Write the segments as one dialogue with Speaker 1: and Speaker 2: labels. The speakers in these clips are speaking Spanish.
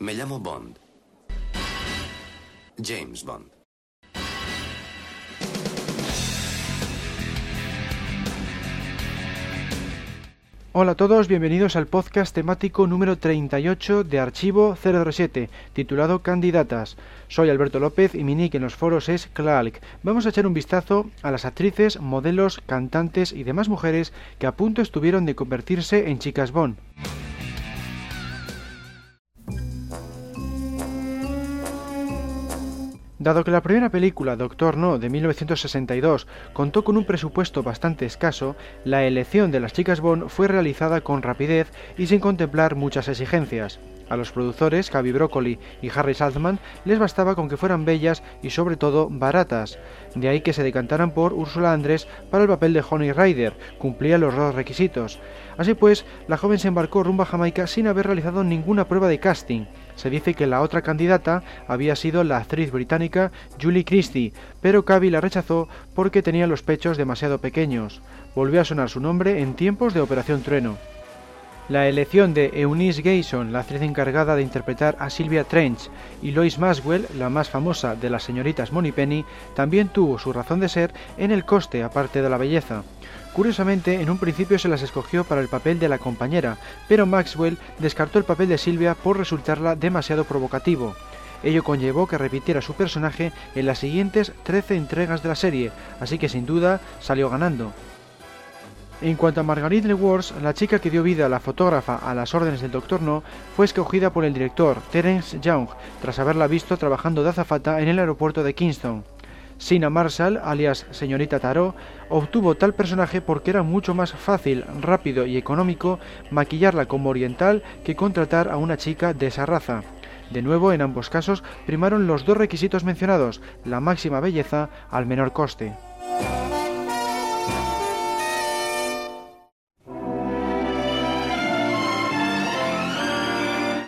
Speaker 1: Me llamo Bond. James Bond.
Speaker 2: Hola a todos, bienvenidos al podcast temático número 38 de Archivo 007, titulado Candidatas. Soy Alberto López y mi nick en los foros es Clark. Vamos a echar un vistazo a las actrices, modelos, cantantes y demás mujeres que a punto estuvieron de convertirse en chicas Bond. Dado que la primera película, Doctor No, de 1962, contó con un presupuesto bastante escaso, la elección de las chicas Bond fue realizada con rapidez y sin contemplar muchas exigencias. A los productores, Cavi Broccoli y Harry Saltzman, les bastaba con que fueran bellas y sobre todo baratas. De ahí que se decantaran por Ursula Andrés para el papel de Honey Rider, cumplía los dos requisitos. Así pues, la joven se embarcó rumbo a Jamaica sin haber realizado ninguna prueba de casting. Se dice que la otra candidata había sido la actriz británica Julie Christie, pero Cavi la rechazó porque tenía los pechos demasiado pequeños. Volvió a sonar su nombre en tiempos de Operación Trueno. La elección de Eunice Gayson, la actriz encargada de interpretar a Sylvia Trench, y Lois Maxwell, la más famosa de las señoritas Penny, también tuvo su razón de ser en el coste aparte de la belleza. Curiosamente, en un principio se las escogió para el papel de la compañera, pero Maxwell descartó el papel de Silvia por resultarla demasiado provocativo. Ello conllevó que repitiera su personaje en las siguientes 13 entregas de la serie, así que sin duda salió ganando. En cuanto a Marguerite LeWars, la chica que dio vida a la fotógrafa a las órdenes del Dr. No, fue escogida por el director Terence Young, tras haberla visto trabajando de azafata en el aeropuerto de Kingston. Sina Marshall, alias Señorita Tarot, obtuvo tal personaje porque era mucho más fácil, rápido y económico maquillarla como oriental que contratar a una chica de esa raza. De nuevo, en ambos casos, primaron los dos requisitos mencionados, la máxima belleza al menor coste.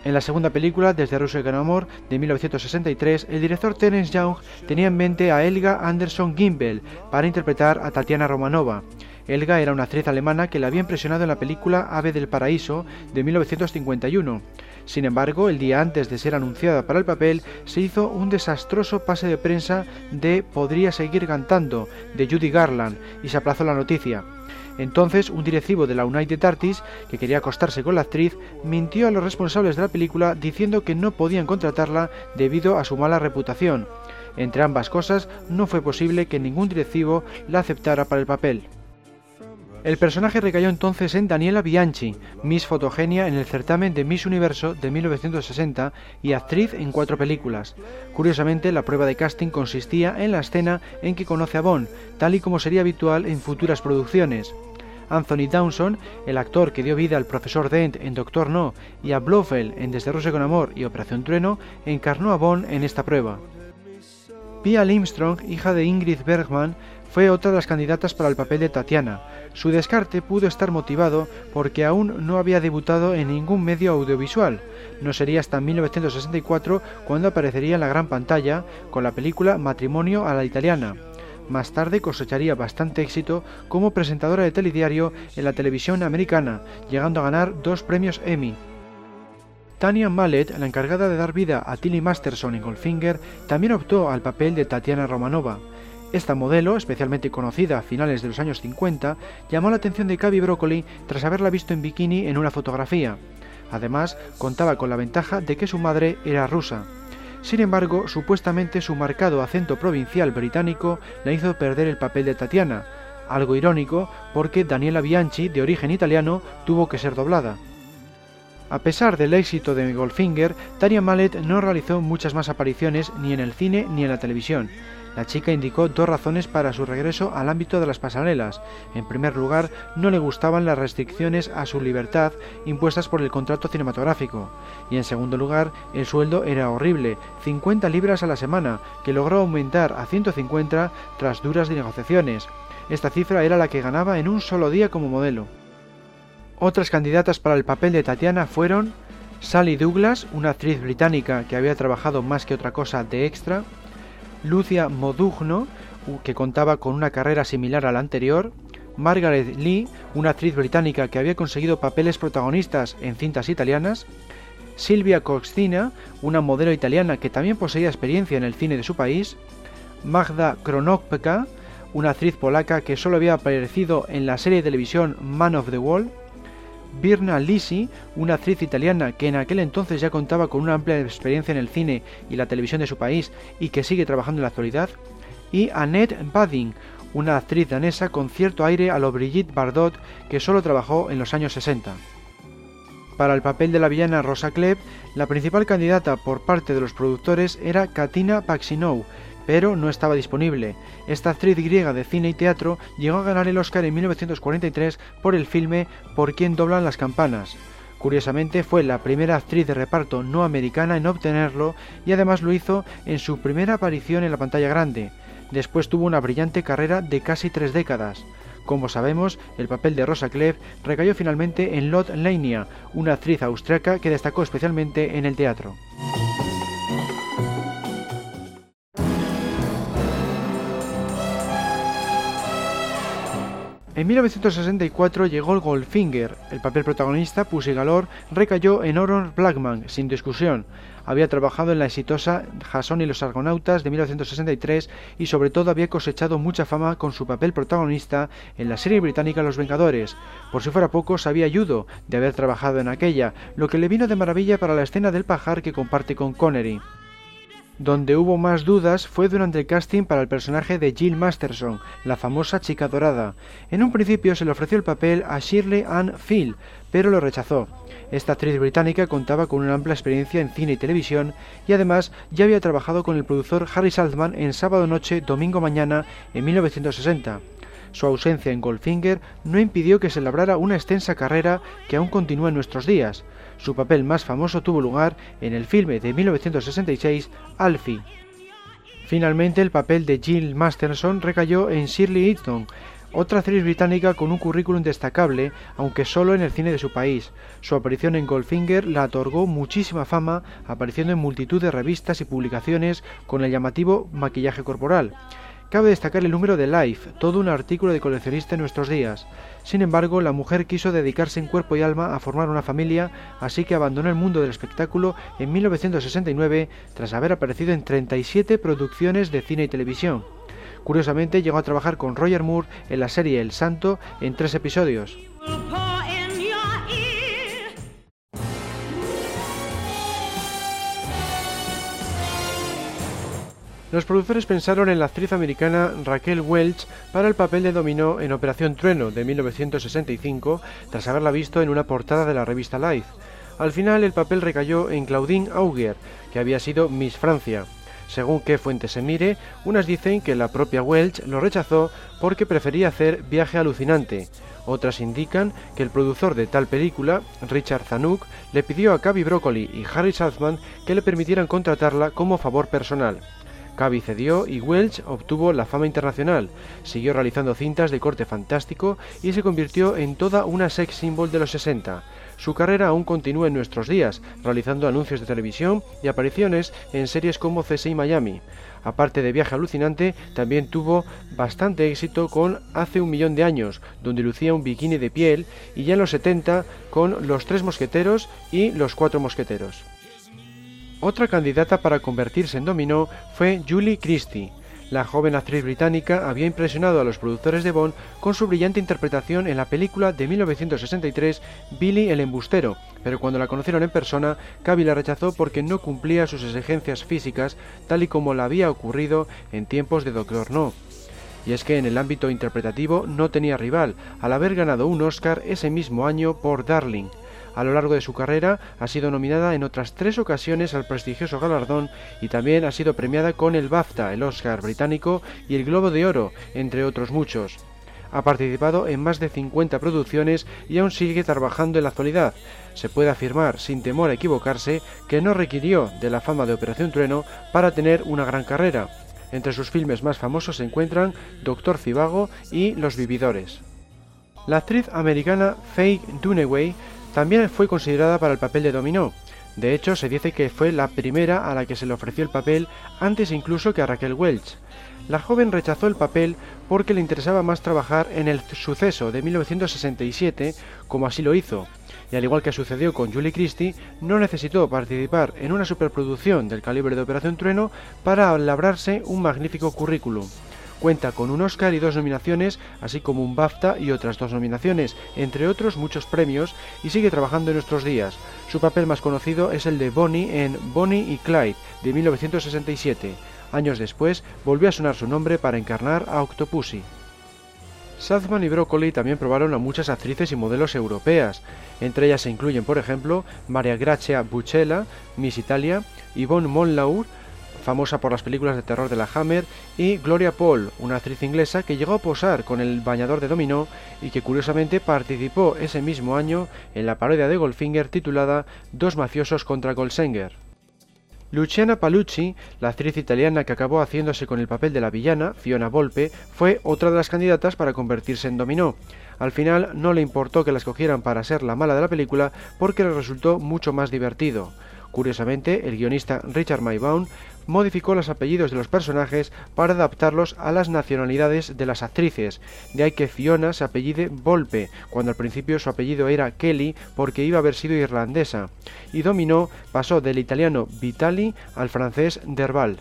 Speaker 2: En la segunda película, Desde Rusia con Amor, de 1963, el director Terence Young tenía en mente a Elga Anderson Gimbel para interpretar a Tatiana Romanova. Elga era una actriz alemana que le había impresionado en la película Ave del Paraíso de 1951. Sin embargo, el día antes de ser anunciada para el papel, se hizo un desastroso pase de prensa de Podría seguir cantando, de Judy Garland, y se aplazó la noticia. Entonces, un directivo de la United Artists, que quería acostarse con la actriz, mintió a los responsables de la película diciendo que no podían contratarla debido a su mala reputación. Entre ambas cosas, no fue posible que ningún directivo la aceptara para el papel. El personaje recayó entonces en Daniela Bianchi, Miss Fotogenia en el certamen de Miss Universo de 1960 y actriz en cuatro películas. Curiosamente, la prueba de casting consistía en la escena en que conoce a Bond, tal y como sería habitual en futuras producciones. Anthony Downson, el actor que dio vida al profesor Dent en Doctor No y a Blofeld en Desde Rusia con Amor y Operación Trueno, encarnó a Bond en esta prueba. Pia Limstrong, hija de Ingrid Bergman, fue otra de las candidatas para el papel de Tatiana. Su descarte pudo estar motivado porque aún no había debutado en ningún medio audiovisual. No sería hasta 1964 cuando aparecería en la gran pantalla con la película Matrimonio a la italiana. Más tarde cosecharía bastante éxito como presentadora de telediario en la televisión americana, llegando a ganar dos premios Emmy. Tania Mallet, la encargada de dar vida a Tilly Masterson en Goldfinger, también optó al papel de Tatiana Romanova. Esta modelo, especialmente conocida a finales de los años 50, llamó la atención de Cavi Broccoli tras haberla visto en bikini en una fotografía. Además, contaba con la ventaja de que su madre era rusa. Sin embargo, supuestamente su marcado acento provincial británico la hizo perder el papel de Tatiana, algo irónico porque Daniela Bianchi, de origen italiano, tuvo que ser doblada. A pesar del éxito de Goldfinger, Tania Mallet no realizó muchas más apariciones ni en el cine ni en la televisión. La chica indicó dos razones para su regreso al ámbito de las pasarelas. En primer lugar, no le gustaban las restricciones a su libertad impuestas por el contrato cinematográfico. Y en segundo lugar, el sueldo era horrible, 50 libras a la semana, que logró aumentar a 150 tras duras negociaciones. Esta cifra era la que ganaba en un solo día como modelo. Otras candidatas para el papel de Tatiana fueron Sally Douglas, una actriz británica que había trabajado más que otra cosa de extra, Lucia Modugno, que contaba con una carrera similar a la anterior, Margaret Lee, una actriz británica que había conseguido papeles protagonistas en cintas italianas, Silvia Coxina, una modelo italiana que también poseía experiencia en el cine de su país, Magda Kronopka, una actriz polaca que solo había aparecido en la serie de televisión Man of the Wall, Birna Lisi, una actriz italiana que en aquel entonces ya contaba con una amplia experiencia en el cine y la televisión de su país y que sigue trabajando en la actualidad, y Annette Bading, una actriz danesa con cierto aire a lo Brigitte Bardot que solo trabajó en los años 60. Para el papel de la villana Rosa Klebb, la principal candidata por parte de los productores era Katina Paxinou, pero no estaba disponible. Esta actriz griega de cine y teatro llegó a ganar el Oscar en 1943 por el filme Por quien doblan las campanas. Curiosamente fue la primera actriz de reparto no americana en obtenerlo y además lo hizo en su primera aparición en la pantalla grande. Después tuvo una brillante carrera de casi tres décadas. Como sabemos, el papel de Rosa Klebb recayó finalmente en Lot Lania, una actriz austriaca que destacó especialmente en el teatro. En 1964 llegó el Goldfinger. El papel protagonista, Pussy Galore, recayó en Oron Blackman, sin discusión. Había trabajado en la exitosa Jason y los Argonautas de 1963 y sobre todo había cosechado mucha fama con su papel protagonista en la serie británica Los Vengadores. Por si fuera poco, sabía ayudo de haber trabajado en aquella, lo que le vino de maravilla para la escena del pajar que comparte con Connery. Donde hubo más dudas fue durante el casting para el personaje de Jill Masterson, la famosa chica dorada. En un principio se le ofreció el papel a Shirley Ann Field, pero lo rechazó. Esta actriz británica contaba con una amplia experiencia en cine y televisión y además ya había trabajado con el productor Harry Saltman en Sábado Noche, Domingo Mañana en 1960. Su ausencia en Goldfinger no impidió que se labrara una extensa carrera que aún continúa en nuestros días. Su papel más famoso tuvo lugar en el filme de 1966 Alfie. Finalmente, el papel de Jill Masterson recayó en Shirley Eaton, otra actriz británica con un currículum destacable, aunque solo en el cine de su país. Su aparición en Goldfinger la otorgó muchísima fama, apareciendo en multitud de revistas y publicaciones con el llamativo maquillaje corporal. Cabe destacar el número de Life, todo un artículo de coleccionista en nuestros días. Sin embargo, la mujer quiso dedicarse en cuerpo y alma a formar una familia, así que abandonó el mundo del espectáculo en 1969 tras haber aparecido en 37 producciones de cine y televisión. Curiosamente, llegó a trabajar con Roger Moore en la serie El Santo en tres episodios. Los productores pensaron en la actriz americana Raquel Welch para el papel de Dominó en Operación Trueno de 1965, tras haberla visto en una portada de la revista Life. Al final el papel recayó en Claudine Auger, que había sido Miss Francia. Según qué fuente se mire, unas dicen que la propia Welch lo rechazó porque prefería hacer Viaje alucinante. Otras indican que el productor de tal película, Richard Zanuck, le pidió a Cavi Broccoli y Harry Saltzman que le permitieran contratarla como favor personal. Cavi cedió y Welch obtuvo la fama internacional. Siguió realizando cintas de corte fantástico y se convirtió en toda una sex symbol de los 60. Su carrera aún continúa en nuestros días, realizando anuncios de televisión y apariciones en series como CSI Miami. Aparte de Viaje Alucinante, también tuvo bastante éxito con Hace un millón de años, donde lucía un bikini de piel, y ya en los 70 con Los Tres Mosqueteros y Los Cuatro Mosqueteros. Otra candidata para convertirse en dominó fue Julie Christie. La joven actriz británica había impresionado a los productores de Bond con su brillante interpretación en la película de 1963 Billy el embustero, pero cuando la conocieron en persona, Cavill la rechazó porque no cumplía sus exigencias físicas tal y como la había ocurrido en tiempos de Doctor No. Y es que en el ámbito interpretativo no tenía rival, al haber ganado un Oscar ese mismo año por Darling. A lo largo de su carrera ha sido nominada en otras tres ocasiones al prestigioso galardón y también ha sido premiada con el BAFTA, el Oscar británico y el Globo de Oro, entre otros muchos. Ha participado en más de 50 producciones y aún sigue trabajando en la actualidad. Se puede afirmar, sin temor a equivocarse, que no requirió de la fama de Operación Trueno para tener una gran carrera. Entre sus filmes más famosos se encuentran Doctor Cibago y Los Vividores. La actriz americana Faye Dunaway también fue considerada para el papel de Dominó. De hecho, se dice que fue la primera a la que se le ofreció el papel antes incluso que a Raquel Welch. La joven rechazó el papel porque le interesaba más trabajar en el suceso de 1967, como así lo hizo. y al igual que sucedió con Julie Christie, no necesitó participar en una superproducción del calibre de Operación Trueno para labrarse un magnífico currículum. Cuenta con un Oscar y dos nominaciones, así como un BAFTA y otras dos nominaciones, entre otros muchos premios, y sigue trabajando en nuestros días. Su papel más conocido es el de Bonnie en Bonnie y Clyde, de 1967. Años después, volvió a sonar su nombre para encarnar a Octopussy. Salzman y Broccoli también probaron a muchas actrices y modelos europeas. Entre ellas se incluyen, por ejemplo, Maria Grazia Buccella, Miss Italia, Yvonne Monlaur, famosa por las películas de terror de la Hammer, y Gloria Paul, una actriz inglesa que llegó a posar con el bañador de dominó y que curiosamente participó ese mismo año en la parodia de Goldfinger titulada Dos mafiosos contra Goldsenger. Luciana Palucci, la actriz italiana que acabó haciéndose con el papel de la villana, Fiona Volpe, fue otra de las candidatas para convertirse en dominó. Al final no le importó que la escogieran para ser la mala de la película porque le resultó mucho más divertido. Curiosamente, el guionista Richard Maybaum modificó los apellidos de los personajes para adaptarlos a las nacionalidades de las actrices, de ahí que Fiona se apellide Volpe, cuando al principio su apellido era Kelly porque iba a haber sido irlandesa, y Dominó pasó del italiano Vitali al francés Derval.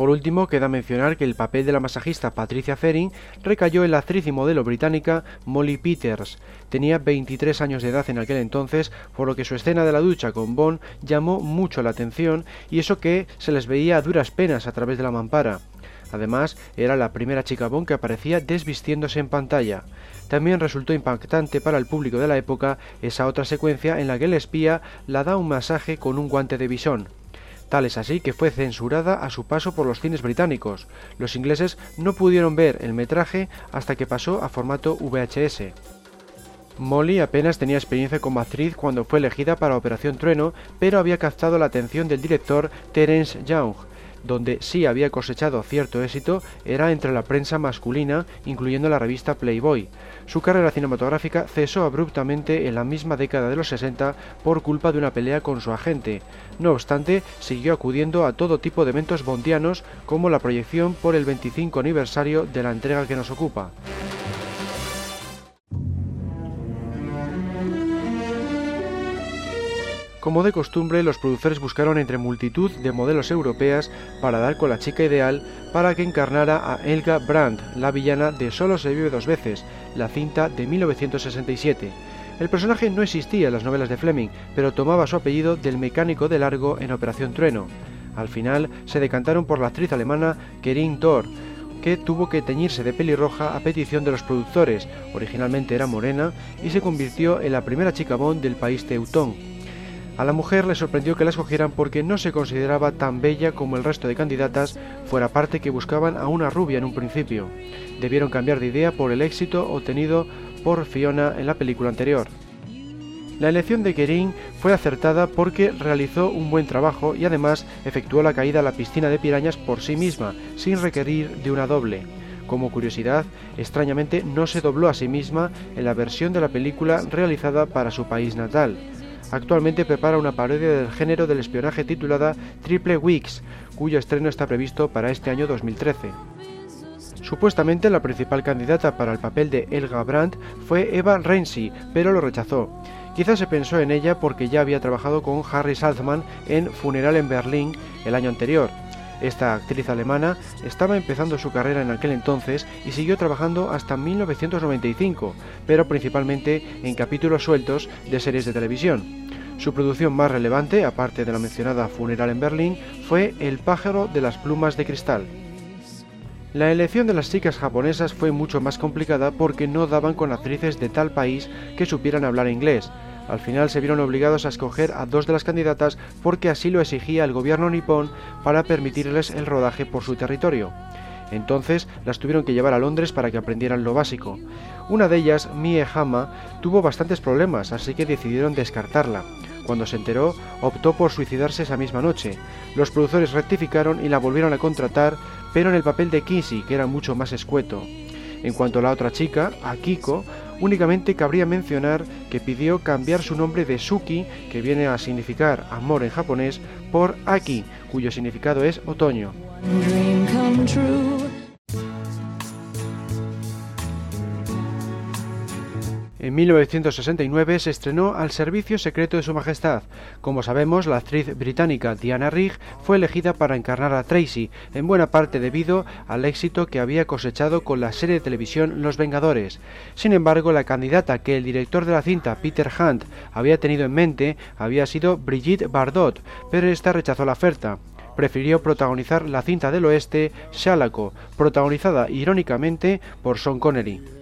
Speaker 2: Por último, queda mencionar que el papel de la masajista Patricia Ferin recayó en la actriz y modelo británica Molly Peters. Tenía 23 años de edad en aquel entonces, por lo que su escena de la ducha con Bond llamó mucho la atención y eso que se les veía a duras penas a través de la mampara. Además, era la primera chica Bond que aparecía desvistiéndose en pantalla. También resultó impactante para el público de la época esa otra secuencia en la que el espía la da un masaje con un guante de bisón. Tal es así que fue censurada a su paso por los cines británicos. Los ingleses no pudieron ver el metraje hasta que pasó a formato VHS. Molly apenas tenía experiencia como actriz cuando fue elegida para Operación Trueno, pero había captado la atención del director Terence Young, donde sí había cosechado cierto éxito era entre la prensa masculina, incluyendo la revista Playboy. Su carrera cinematográfica cesó abruptamente en la misma década de los 60 por culpa de una pelea con su agente. No obstante, siguió acudiendo a todo tipo de eventos bondianos como la proyección por el 25 aniversario de la entrega que nos ocupa. Como de costumbre, los productores buscaron entre multitud de modelos europeas para dar con la chica ideal para que encarnara a Elga Brandt, la villana de Solo se vive dos veces, la cinta de 1967. El personaje no existía en las novelas de Fleming, pero tomaba su apellido del mecánico de largo en Operación Trueno. Al final se decantaron por la actriz alemana Kerin Thor, que tuvo que teñirse de pelirroja a petición de los productores, originalmente era morena, y se convirtió en la primera chica Bond del país teutón. A la mujer le sorprendió que la escogieran porque no se consideraba tan bella como el resto de candidatas, fuera parte que buscaban a una rubia en un principio. Debieron cambiar de idea por el éxito obtenido por Fiona en la película anterior. La elección de Kerin fue acertada porque realizó un buen trabajo y además efectuó la caída a la piscina de pirañas por sí misma, sin requerir de una doble. Como curiosidad, extrañamente no se dobló a sí misma en la versión de la película realizada para su país natal. Actualmente prepara una parodia del género del espionaje titulada Triple Weeks, cuyo estreno está previsto para este año 2013. Supuestamente la principal candidata para el papel de Elga Brandt fue Eva Renzi, pero lo rechazó. Quizás se pensó en ella porque ya había trabajado con Harry Salzman en Funeral en Berlín el año anterior. Esta actriz alemana estaba empezando su carrera en aquel entonces y siguió trabajando hasta 1995, pero principalmente en capítulos sueltos de series de televisión. Su producción más relevante, aparte de la mencionada Funeral en Berlín, fue El pájaro de las plumas de cristal. La elección de las chicas japonesas fue mucho más complicada porque no daban con actrices de tal país que supieran hablar inglés. Al final se vieron obligados a escoger a dos de las candidatas porque así lo exigía el gobierno nipón para permitirles el rodaje por su territorio. Entonces las tuvieron que llevar a Londres para que aprendieran lo básico. Una de ellas, Mie Hama, tuvo bastantes problemas, así que decidieron descartarla. Cuando se enteró, optó por suicidarse esa misma noche. Los productores rectificaron y la volvieron a contratar, pero en el papel de Kinsey, que era mucho más escueto. En cuanto a la otra chica, Akiko, únicamente cabría mencionar que pidió cambiar su nombre de Suki, que viene a significar amor en japonés, por Aki, cuyo significado es otoño. En En 1969 se estrenó Al Servicio Secreto de Su Majestad. Como sabemos, la actriz británica Diana Rigg fue elegida para encarnar a Tracy, en buena parte debido al éxito que había cosechado con la serie de televisión Los Vengadores. Sin embargo, la candidata que el director de la cinta, Peter Hunt, había tenido en mente había sido Brigitte Bardot, pero esta rechazó la oferta prefirió protagonizar la cinta del oeste Shalako, protagonizada irónicamente por Sean Connery.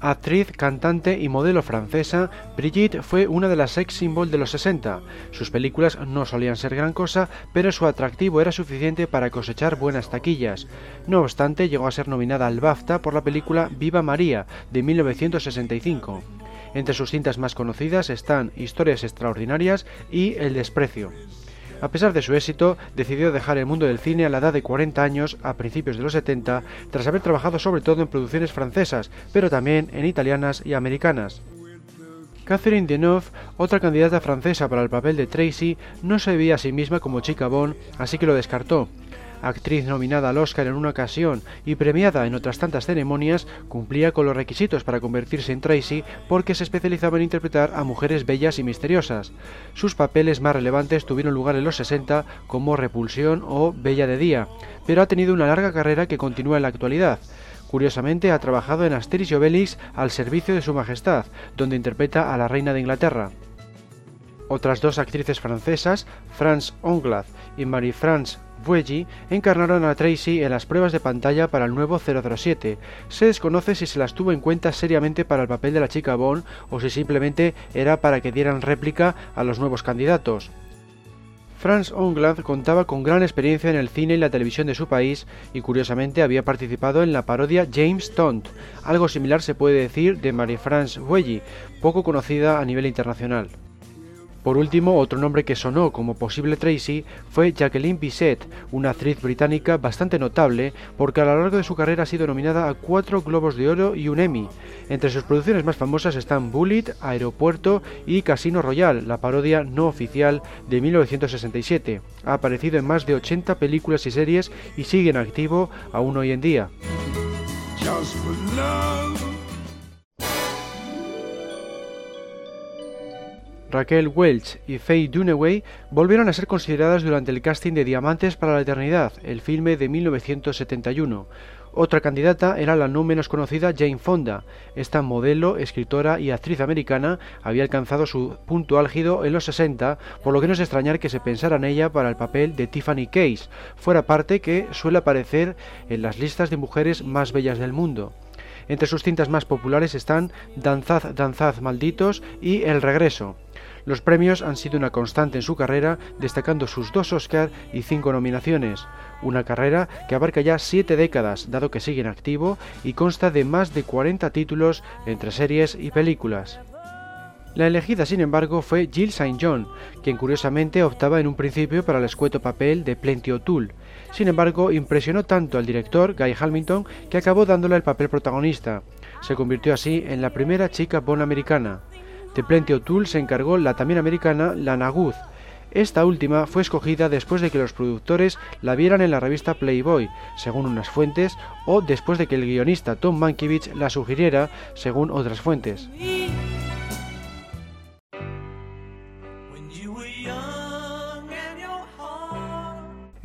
Speaker 2: Actriz, cantante y modelo francesa, Brigitte fue una de las sex symbol de los 60. Sus películas no solían ser gran cosa, pero su atractivo era suficiente para cosechar buenas taquillas. No obstante, llegó a ser nominada al BAFTA por la película Viva María de 1965. Entre sus cintas más conocidas están Historias Extraordinarias y El Desprecio. A pesar de su éxito, decidió dejar el mundo del cine a la edad de 40 años, a principios de los 70, tras haber trabajado sobre todo en producciones francesas, pero también en italianas y americanas. Catherine Deneuve, otra candidata francesa para el papel de Tracy, no se veía a sí misma como chica Bond, así que lo descartó actriz nominada al Oscar en una ocasión y premiada en otras tantas ceremonias, cumplía con los requisitos para convertirse en Tracy porque se especializaba en interpretar a mujeres bellas y misteriosas. Sus papeles más relevantes tuvieron lugar en los 60 como Repulsión o Bella de Día, pero ha tenido una larga carrera que continúa en la actualidad. Curiosamente ha trabajado en Asterix y Obelix al servicio de Su Majestad, donde interpreta a la reina de Inglaterra. Otras dos actrices francesas, France Onglad y Marie-France Vuelli encarnaron a Tracy en las pruebas de pantalla para el nuevo 007. Se desconoce si se las tuvo en cuenta seriamente para el papel de la chica Bond o si simplemente era para que dieran réplica a los nuevos candidatos. Franz Ongland contaba con gran experiencia en el cine y la televisión de su país y curiosamente había participado en la parodia James Tont. Algo similar se puede decir de Marie-France Vuelli, poco conocida a nivel internacional. Por último, otro nombre que sonó como posible Tracy fue Jacqueline Bisset, una actriz británica bastante notable porque a lo largo de su carrera ha sido nominada a cuatro Globos de Oro y un Emmy. Entre sus producciones más famosas están Bullet, Aeropuerto y Casino Royale, la parodia no oficial de 1967. Ha aparecido en más de 80 películas y series y sigue en activo aún hoy en día. Raquel Welch y Faye Dunaway volvieron a ser consideradas durante el casting de Diamantes para la Eternidad, el filme de 1971. Otra candidata era la no menos conocida Jane Fonda. Esta modelo, escritora y actriz americana había alcanzado su punto álgido en los 60, por lo que no es extrañar que se pensara en ella para el papel de Tiffany Case, fuera parte que suele aparecer en las listas de mujeres más bellas del mundo. Entre sus cintas más populares están Danzad, Danzad, Malditos y El Regreso. Los premios han sido una constante en su carrera, destacando sus dos Oscar y cinco nominaciones. Una carrera que abarca ya siete décadas, dado que sigue en activo y consta de más de 40 títulos entre series y películas. La elegida, sin embargo, fue Jill St. John, quien curiosamente optaba en un principio para el escueto papel de Plenty O'Toole. Sin embargo, impresionó tanto al director, Guy Hamilton, que acabó dándole el papel protagonista. Se convirtió así en la primera chica bon americana. De Plenty O'Toole se encargó la también americana Lana Good. Esta última fue escogida después de que los productores la vieran en la revista Playboy, según unas fuentes, o después de que el guionista Tom Mankiewicz la sugiriera, según otras fuentes.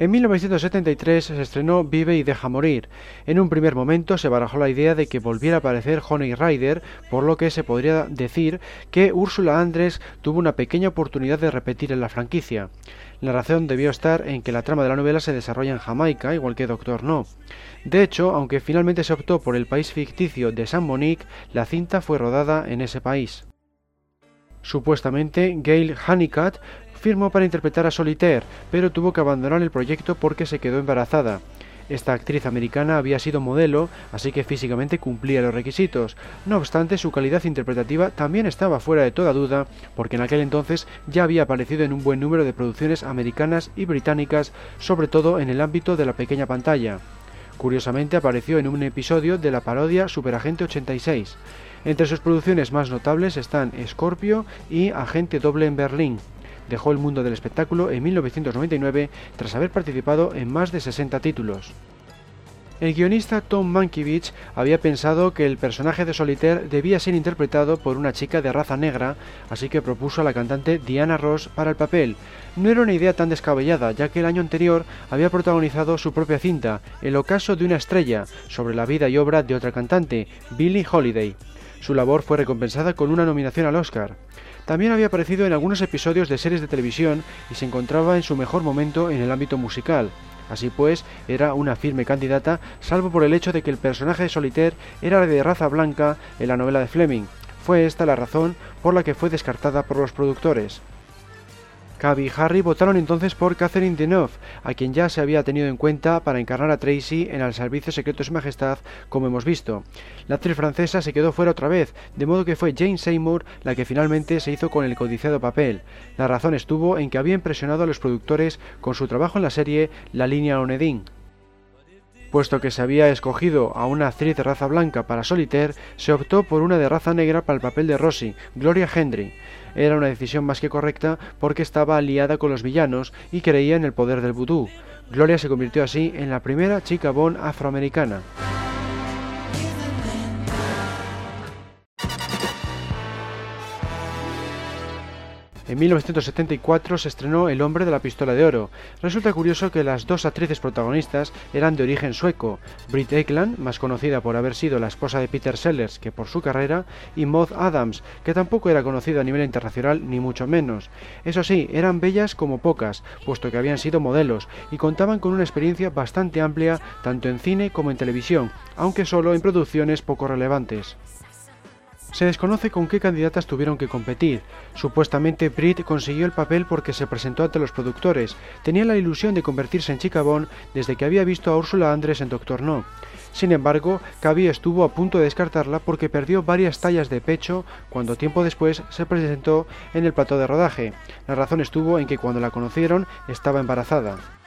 Speaker 2: En 1973 se estrenó Vive y deja morir. En un primer momento se barajó la idea de que volviera a aparecer Honey Rider, por lo que se podría decir que Úrsula Andrés tuvo una pequeña oportunidad de repetir en la franquicia. La razón debió estar en que la trama de la novela se desarrolla en Jamaica, igual que Doctor No. De hecho, aunque finalmente se optó por el país ficticio de San Monique, la cinta fue rodada en ese país. Supuestamente, Gail Honeycutt firmó para interpretar a Solitaire, pero tuvo que abandonar el proyecto porque se quedó embarazada. Esta actriz americana había sido modelo, así que físicamente cumplía los requisitos. No obstante, su calidad interpretativa también estaba fuera de toda duda, porque en aquel entonces ya había aparecido en un buen número de producciones americanas y británicas, sobre todo en el ámbito de la pequeña pantalla. Curiosamente apareció en un episodio de la parodia Superagente 86. Entre sus producciones más notables están Scorpio y Agente Doble en Berlín, dejó el mundo del espectáculo en 1999 tras haber participado en más de 60 títulos. El guionista Tom Mankiewicz había pensado que el personaje de Solitaire debía ser interpretado por una chica de raza negra, así que propuso a la cantante Diana Ross para el papel. No era una idea tan descabellada, ya que el año anterior había protagonizado su propia cinta, El ocaso de una estrella, sobre la vida y obra de otra cantante, Billie Holiday. Su labor fue recompensada con una nominación al Oscar. También había aparecido en algunos episodios de series de televisión y se encontraba en su mejor momento en el ámbito musical. Así pues, era una firme candidata, salvo por el hecho de que el personaje de Solitaire era de raza blanca en la novela de Fleming. Fue esta la razón por la que fue descartada por los productores. Cavi y Harry votaron entonces por Catherine Deneuve, a quien ya se había tenido en cuenta para encarnar a Tracy en el Servicio Secreto de Su Majestad, como hemos visto. La actriz francesa se quedó fuera otra vez, de modo que fue Jane Seymour la que finalmente se hizo con el codiciado papel. La razón estuvo en que había impresionado a los productores con su trabajo en la serie La línea Onedin. Puesto que se había escogido a una actriz de raza blanca para Solitaire, se optó por una de raza negra para el papel de Rosie, Gloria Hendry. Era una decisión más que correcta porque estaba aliada con los villanos y creía en el poder del vudú. Gloria se convirtió así en la primera chica Bond afroamericana. En 1974 se estrenó El hombre de la pistola de oro. Resulta curioso que las dos actrices protagonistas eran de origen sueco, Britt Ekland, más conocida por haber sido la esposa de Peter Sellers que por su carrera, y Maud Adams, que tampoco era conocida a nivel internacional ni mucho menos. Eso sí, eran bellas como pocas, puesto que habían sido modelos y contaban con una experiencia bastante amplia tanto en cine como en televisión, aunque solo en producciones poco relevantes. Se desconoce con qué candidatas tuvieron que competir. Supuestamente Brit consiguió el papel porque se presentó ante los productores. Tenía la ilusión de convertirse en chica Bond desde que había visto a Úrsula Andrés en Doctor No. Sin embargo, Cavi estuvo a punto de descartarla porque perdió varias tallas de pecho cuando tiempo después se presentó en el plató de rodaje. La razón estuvo en que cuando la conocieron estaba embarazada.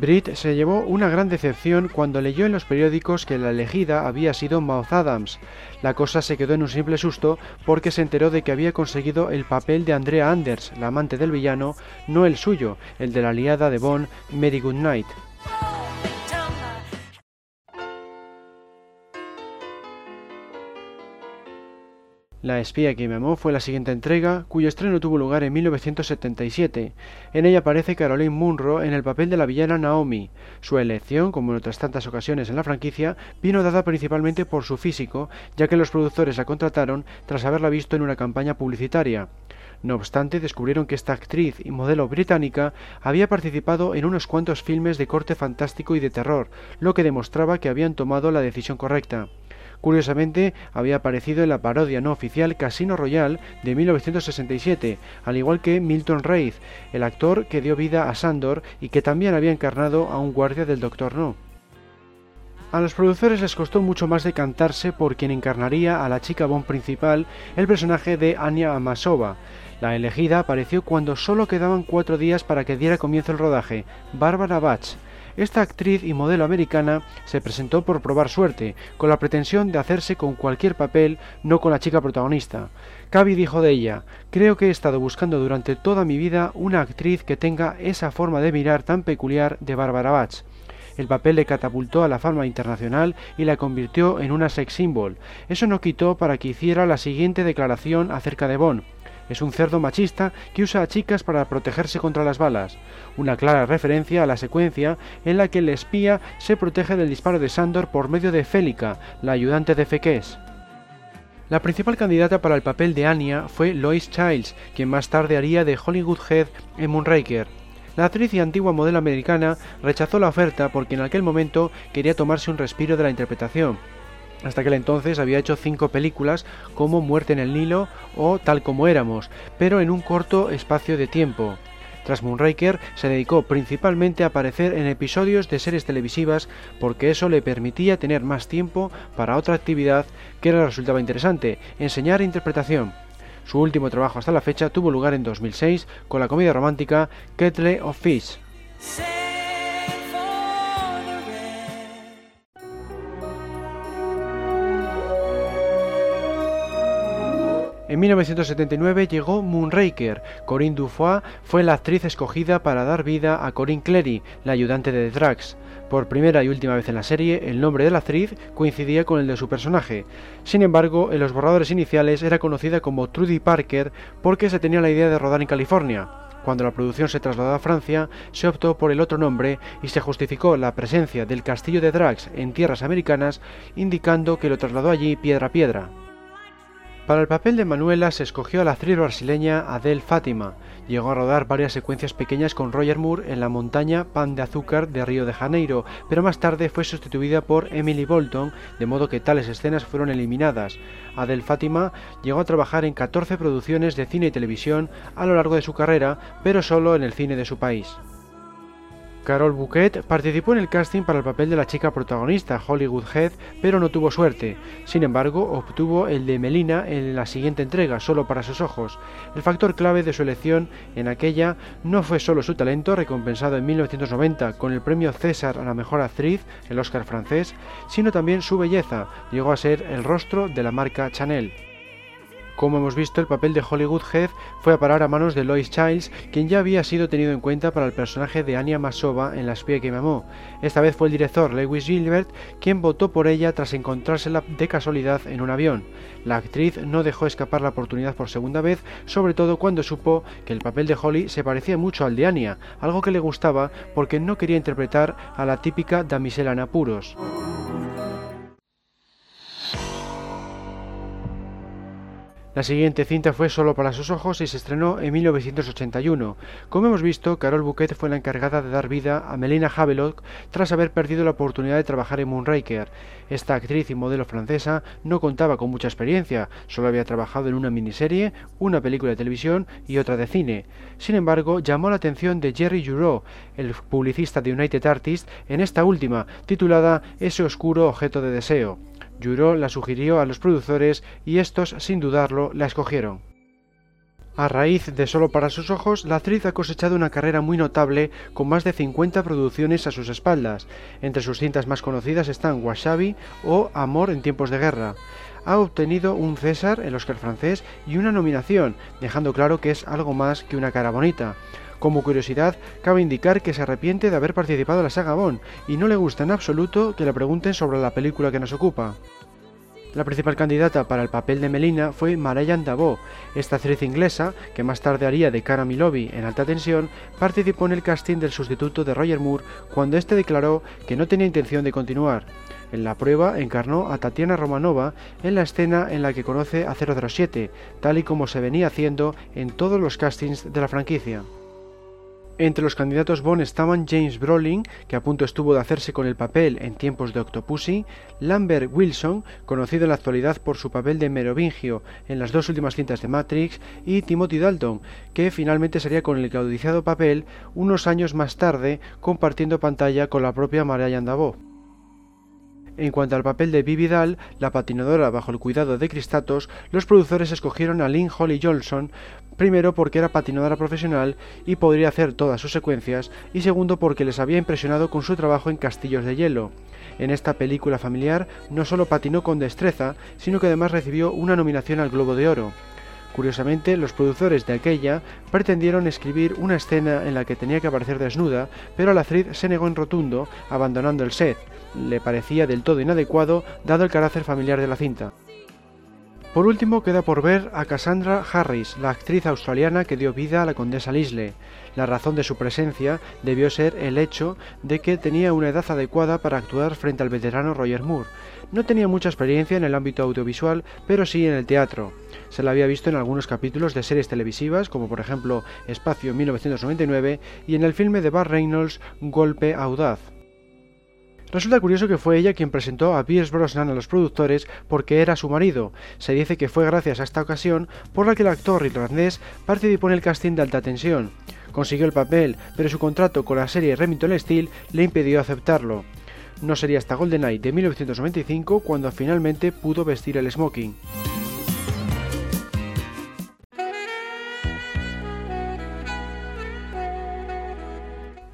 Speaker 2: Britt se llevó una gran decepción cuando leyó en los periódicos que la elegida había sido Mouth Adams. La cosa se quedó en un simple susto porque se enteró de que había conseguido el papel de Andrea Anders, la amante del villano, no el suyo, el de la aliada de Bond, Mary Goodnight. La espía que me amó fue la siguiente entrega, cuyo estreno tuvo lugar en 1977. En ella aparece Caroline Munro en el papel de la villana Naomi. Su elección, como en otras tantas ocasiones en la franquicia, vino dada principalmente por su físico, ya que los productores la contrataron tras haberla visto en una campaña publicitaria. No obstante, descubrieron que esta actriz y modelo británica había participado en unos cuantos filmes de corte fantástico y de terror, lo que demostraba que habían tomado la decisión correcta. Curiosamente, había aparecido en la parodia no oficial Casino Royale de 1967, al igual que Milton Reith, el actor que dio vida a Sandor y que también había encarnado a un guardia del Doctor No. A los productores les costó mucho más decantarse por quien encarnaría a la chica Bond principal, el personaje de Anya Amasova. La elegida apareció cuando solo quedaban cuatro días para que diera comienzo el rodaje, Barbara Bach. Esta actriz y modelo americana se presentó por probar suerte, con la pretensión de hacerse con cualquier papel, no con la chica protagonista. Cavi dijo de ella, creo que he estado buscando durante toda mi vida una actriz que tenga esa forma de mirar tan peculiar de Barbara Bach. El papel le catapultó a la fama internacional y la convirtió en una sex symbol. Eso no quitó para que hiciera la siguiente declaración acerca de Bond. Es un cerdo machista que usa a chicas para protegerse contra las balas, una clara referencia a la secuencia en la que el espía se protege del disparo de Sandor por medio de Félica, la ayudante de Fekes. La principal candidata para el papel de Anya fue Lois Childs, quien más tarde haría de Hollywood Head en Moonraker. La actriz y antigua modelo americana rechazó la oferta porque en aquel momento quería tomarse un respiro de la interpretación, hasta aquel entonces había hecho cinco películas como Muerte en el Nilo o Tal como éramos, pero en un corto espacio de tiempo. Tras Moonraker se dedicó principalmente a aparecer en episodios de series televisivas porque eso le permitía tener más tiempo para otra actividad que le resultaba interesante, enseñar interpretación. Su último trabajo hasta la fecha tuvo lugar en 2006 con la comedia romántica Kettle of Fish. En 1979 llegó Moonraker. Corinne Dufoy fue la actriz escogida para dar vida a Corinne Clery, la ayudante de The Drax. Por primera y última vez en la serie, el nombre de la actriz coincidía con el de su personaje. Sin embargo, en los borradores iniciales era conocida como Trudy Parker porque se tenía la idea de rodar en California. Cuando la producción se trasladó a Francia, se optó por el otro nombre y se justificó la presencia del castillo de Drax en tierras americanas, indicando que lo trasladó allí piedra a piedra. Para el papel de Manuela se escogió a la actriz brasileña Adele Fátima. Llegó a rodar varias secuencias pequeñas con Roger Moore en la montaña Pan de Azúcar de Río de Janeiro, pero más tarde fue sustituida por Emily Bolton, de modo que tales escenas fueron eliminadas. Adele Fátima llegó a trabajar en 14 producciones de cine y televisión a lo largo de su carrera, pero solo en el cine de su país. Carol Bouquet participó en el casting para el papel de la chica protagonista, Hollywood Head, pero no tuvo suerte. Sin embargo, obtuvo el de Melina en la siguiente entrega, solo para sus ojos. El factor clave de su elección en aquella no fue solo su talento, recompensado en 1990 con el premio César a la mejor actriz, el Oscar francés, sino también su belleza. Llegó a ser el rostro de la marca Chanel. Como hemos visto, el papel de Hollywood Head fue a parar a manos de Lois Childs, quien ya había sido tenido en cuenta para el personaje de Anya Masova en La espía que me amó. Esta vez fue el director Lewis Gilbert quien votó por ella tras encontrársela de casualidad en un avión. La actriz no dejó escapar la oportunidad por segunda vez, sobre todo cuando supo que el papel de Holly se parecía mucho al de Anya, algo que le gustaba porque no quería interpretar a la típica damisela en apuros. La siguiente cinta fue Solo para sus ojos y se estrenó en 1981. Como hemos visto, Carol Bouquet fue la encargada de dar vida a Melina Havelock tras haber perdido la oportunidad de trabajar en Moonraker. Esta actriz y modelo francesa no contaba con mucha experiencia, solo había trabajado en una miniserie, una película de televisión y otra de cine. Sin embargo, llamó la atención de Jerry Juro, el publicista de United Artists, en esta última, titulada Ese oscuro objeto de deseo. Juro la sugirió a los productores y estos, sin dudarlo, la escogieron. A raíz de Solo para sus ojos, la actriz ha cosechado una carrera muy notable con más de 50 producciones a sus espaldas. Entre sus cintas más conocidas están Washabi o Amor en tiempos de guerra. Ha obtenido un César, el Oscar francés, y una nominación, dejando claro que es algo más que una cara bonita. Como curiosidad, cabe indicar que se arrepiente de haber participado en la saga Bond y no le gusta en absoluto que le pregunten sobre la película que nos ocupa. La principal candidata para el papel de Melina fue Marianne Davo. Esta actriz inglesa, que más tarde haría de Cara Milovi en Alta Tensión, participó en el casting del sustituto de Roger Moore cuando éste declaró que no tenía intención de continuar. En la prueba encarnó a Tatiana Romanova en la escena en la que conoce a 007, tal y como se venía haciendo en todos los castings de la franquicia. Entre los candidatos Bond estaban James Brolin, que a punto estuvo de hacerse con el papel en tiempos de Octopussy, Lambert Wilson, conocido en la actualidad por su papel de Merovingio en las dos últimas cintas de Matrix, y Timothy Dalton, que finalmente sería con el codiciado papel unos años más tarde compartiendo pantalla con la propia Marianne Davo. En cuanto al papel de Vivi Dahl, la patinadora bajo el cuidado de Cristatos, los productores escogieron a Lynn Holly Johnson, primero porque era patinadora profesional y podría hacer todas sus secuencias, y segundo porque les había impresionado con su trabajo en Castillos de Hielo. En esta película familiar no solo patinó con destreza, sino que además recibió una nominación al Globo de Oro. Curiosamente, los productores de aquella pretendieron escribir una escena en la que tenía que aparecer desnuda, pero la actriz se negó en rotundo, abandonando el set. Le parecía del todo inadecuado dado el carácter familiar de la cinta. Por último, queda por ver a Cassandra Harris, la actriz australiana que dio vida a la condesa Lisle. La razón de su presencia debió ser el hecho de que tenía una edad adecuada para actuar frente al veterano Roger Moore. No tenía mucha experiencia en el ámbito audiovisual, pero sí en el teatro. Se la había visto en algunos capítulos de series televisivas, como por ejemplo Espacio 1999, y en el filme de Bar Reynolds Golpe Audaz. Resulta curioso que fue ella quien presentó a Pierce Brosnan a los productores porque era su marido. Se dice que fue gracias a esta ocasión por la que el actor irlandés participó en el casting de alta tensión. Consiguió el papel, pero su contrato con la serie Remington Steel le impidió aceptarlo. No sería hasta GoldenEye de 1995 cuando finalmente pudo vestir el smoking.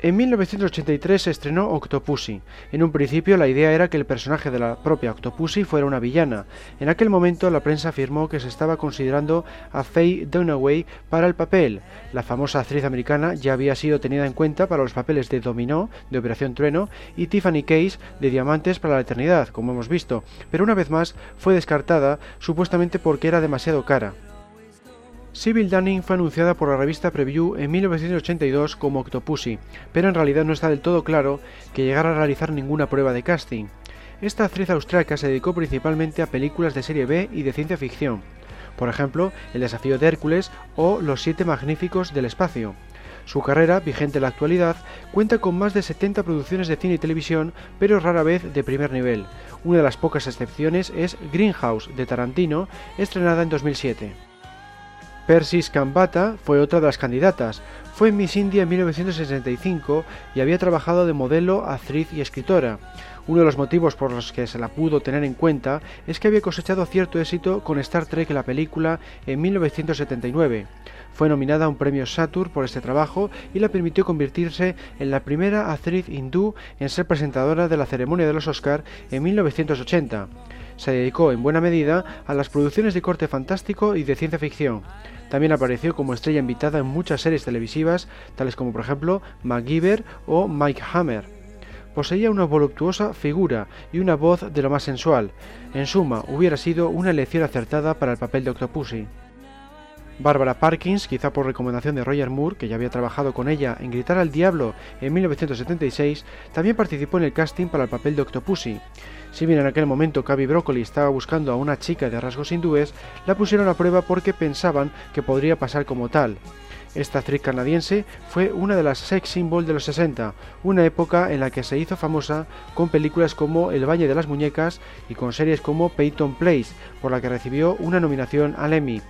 Speaker 2: En 1983 se estrenó Octopussy. En un principio la idea era que el personaje de la propia Octopussy fuera una villana. En aquel momento la prensa afirmó que se estaba considerando a Faye Dunaway para el papel. La famosa actriz americana ya había sido tenida en cuenta para los papeles de Dominó, de Operación Trueno, y Tiffany Case, de Diamantes para la Eternidad, como hemos visto, pero una vez más fue descartada supuestamente porque era demasiado cara. Sybil Dunning fue anunciada por la revista Preview en 1982 como Octopussy, pero en realidad no está del todo claro que llegara a realizar ninguna prueba de casting. Esta actriz austriaca se dedicó principalmente a películas de serie B y de ciencia ficción, por ejemplo, El desafío de Hércules o Los siete magníficos del espacio. Su carrera, vigente en la actualidad, cuenta con más de 70 producciones de cine y televisión, pero rara vez de primer nivel. Una de las pocas excepciones es Greenhouse, de Tarantino, estrenada en 2007. Persis Kambata fue otra de las candidatas. Fue Miss India en 1965 y había trabajado de modelo, actriz y escritora. Uno de los motivos por los que se la pudo tener en cuenta es que había cosechado cierto éxito con Star Trek la película en 1979. Fue nominada a un premio Saturn por este trabajo y la permitió convertirse en la primera actriz hindú en ser presentadora de la ceremonia de los Oscar en 1980. Se dedicó en buena medida a las producciones de corte fantástico y de ciencia ficción. También apareció como estrella invitada en muchas series televisivas, tales como por ejemplo MacGyver o Mike Hammer. Poseía una voluptuosa figura y una voz de lo más sensual. En suma, hubiera sido una elección acertada para el papel de Octopussy. Barbara Parkins, quizá por recomendación de Roger Moore, que ya había trabajado con ella en Gritar al Diablo en 1976, también participó en el casting para el papel de Octopussy. Si bien en aquel momento Cavi Broccoli estaba buscando a una chica de rasgos hindúes, la pusieron a prueba porque pensaban que podría pasar como tal. Esta actriz canadiense fue una de las sex symbol de los 60, una época en la que se hizo famosa con películas como El Valle de las Muñecas y con series como Peyton Place, por la que recibió una nominación al Emmy.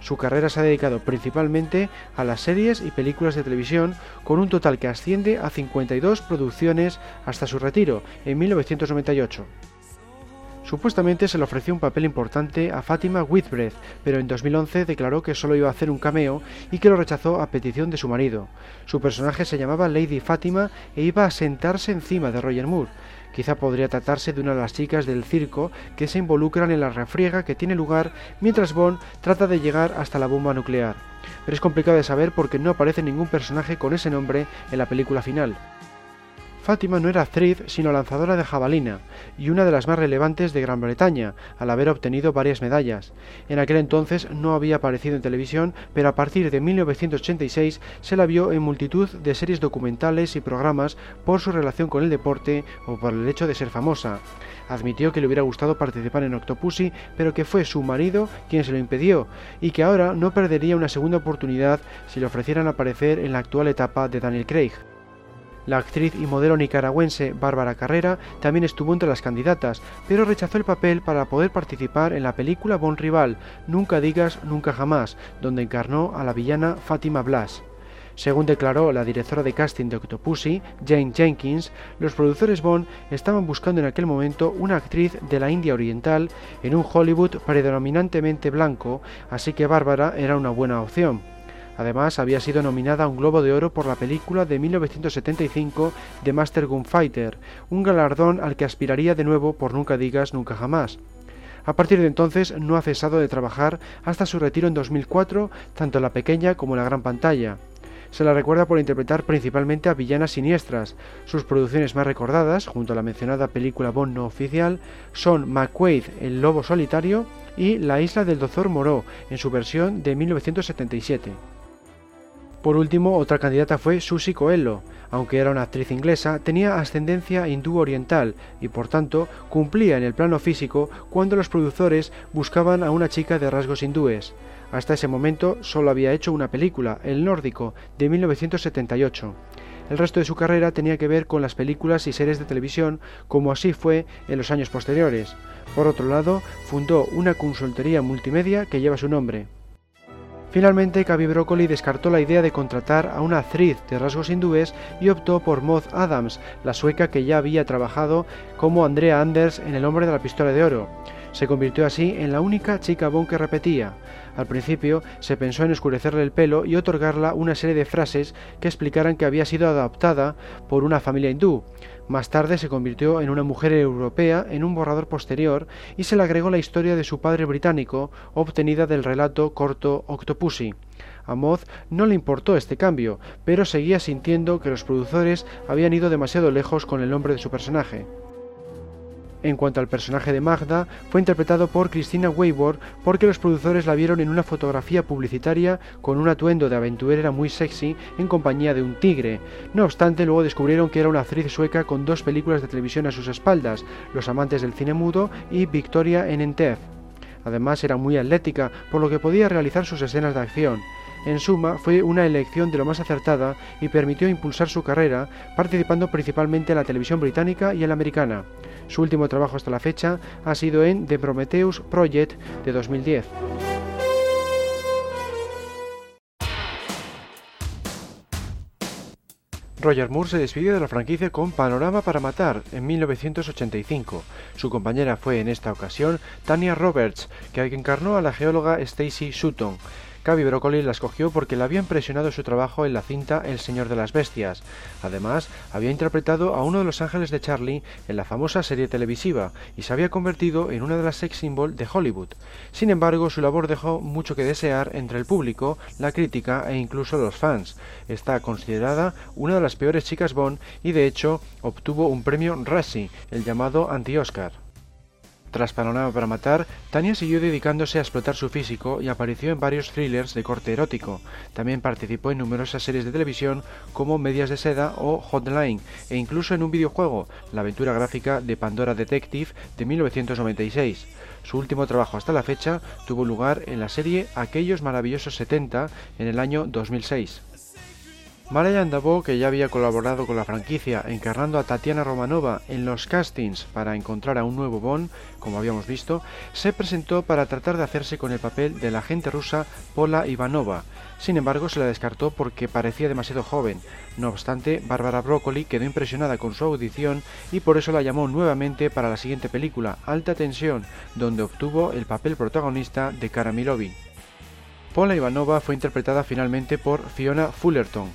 Speaker 2: Su carrera se ha dedicado principalmente a las series y películas de televisión, con un total que asciende a 52 producciones hasta su retiro en 1998. Supuestamente se le ofreció un papel importante a Fátima Whitbread, pero en 2011 declaró que solo iba a hacer un cameo y que lo rechazó a petición de su marido. Su personaje se llamaba Lady Fátima e iba a sentarse encima de Roger Moore. Quizá podría tratarse de una de las chicas del circo que se involucran en la refriega que tiene lugar mientras Bond trata de llegar hasta la bomba nuclear. Pero es complicado de saber porque no aparece ningún personaje con ese nombre en la película final. Fátima no era actriz, sino lanzadora de jabalina, y una de las más relevantes de Gran Bretaña, al haber obtenido varias medallas. En aquel entonces no había aparecido en televisión, pero a partir de 1986 se la vio en multitud de series documentales y programas por su relación con el deporte o por el hecho de ser famosa. Admitió que le hubiera gustado participar en Octopussy, pero que fue su marido quien se lo impidió, y que ahora no perdería una segunda oportunidad si le ofrecieran aparecer en la actual etapa de Daniel Craig. La actriz y modelo nicaragüense Bárbara Carrera también estuvo entre las candidatas, pero rechazó el papel para poder participar en la película Bon Rival, Nunca digas nunca jamás, donde encarnó a la villana Fátima Blas. Según declaró la directora de casting de Octopussy, Jane Jenkins, los productores Bond estaban buscando en aquel momento una actriz de la India Oriental en un Hollywood predominantemente blanco, así que Bárbara era una buena opción. Además, había sido nominada a un Globo de Oro por la película de 1975 The Master Gunfighter, un galardón al que aspiraría de nuevo por Nunca digas nunca jamás. A partir de entonces no ha cesado de trabajar hasta su retiro en 2004, tanto en la pequeña como en la gran pantalla. Se la recuerda por interpretar principalmente a villanas siniestras. Sus producciones más recordadas, junto a la mencionada película Bond no oficial, son McQuaid, el lobo solitario, y La isla del Doctor Moreau, en su versión de 1977. Por último, otra candidata fue Susie Coelho. Aunque era una actriz inglesa, tenía ascendencia hindú-oriental y por tanto cumplía en el plano físico cuando los productores buscaban a una chica de rasgos hindúes. Hasta ese momento solo había hecho una película, El Nórdico, de 1978. El resto de su carrera tenía que ver con las películas y series de televisión, como así fue en los años posteriores. Por otro lado, fundó una consultoría multimedia que lleva su nombre. Finalmente, Cavi Broccoli descartó la idea de contratar a una actriz de rasgos hindúes y optó por Maud Adams, la sueca que ya había trabajado como Andrea Anders en El hombre de la pistola de oro. Se convirtió así en la única chica Bond que repetía. Al principio se pensó en oscurecerle el pelo y otorgarla una serie de frases que explicaran que había sido adoptada por una familia hindú. Más tarde se convirtió en una mujer europea en un borrador posterior y se le agregó la historia de su padre británico, obtenida del relato corto Octopussy. A Moth no le importó este cambio, pero seguía sintiendo que los productores habían ido demasiado lejos con el nombre de su personaje. En cuanto al personaje de Magda, fue interpretado por Christina Weyward porque los productores la vieron en una fotografía publicitaria con un atuendo de aventurera muy sexy en compañía de un tigre. No obstante, luego descubrieron que era una actriz sueca con dos películas de televisión a sus espaldas, Los amantes del cine mudo y Victoria en Entef. Además era muy atlética, por lo que podía realizar sus escenas de acción. En suma, fue una elección de lo más acertada y permitió impulsar su carrera, participando principalmente en la televisión británica y en la americana. Su último trabajo hasta la fecha ha sido en The Prometheus Project de 2010. Roger Moore se despidió de la franquicia con Panorama para Matar en 1985. Su compañera fue en esta ocasión Tanya Roberts, que encarnó a la geóloga Stacy Sutton. Cavi Broccoli la escogió porque le había impresionado su trabajo en la cinta El Señor de las Bestias. Además, había interpretado a uno de los ángeles de Charlie en la famosa serie televisiva y se había convertido en una de las sex symbols de Hollywood. Sin embargo, su labor dejó mucho que desear entre el público, la crítica e incluso los fans. Está considerada una de las peores chicas Bond y de hecho obtuvo un premio Razzie, el llamado anti-Oscar. Tras Panorama para Matar, Tania siguió dedicándose a explotar su físico y apareció en varios thrillers de corte erótico. También participó en numerosas series de televisión como Medias de Seda o Hotline, e incluso en un videojuego, la aventura gráfica de Pandora Detective de 1996. Su último trabajo hasta la fecha tuvo lugar en la serie Aquellos maravillosos 70 en el año 2006. Marian Davo, que ya había colaborado con la franquicia encarnando a Tatiana Romanova en los castings para encontrar a un nuevo Bond, como habíamos visto, se presentó para tratar de hacerse con el papel de la agente rusa Pola Ivanova. Sin embargo, se la descartó porque parecía demasiado joven. No obstante, Bárbara Broccoli quedó impresionada con su audición y por eso la llamó nuevamente para la siguiente película, Alta Tensión, donde obtuvo el papel protagonista de Kara Milovi. Pola Ivanova fue interpretada finalmente por Fiona Fullerton,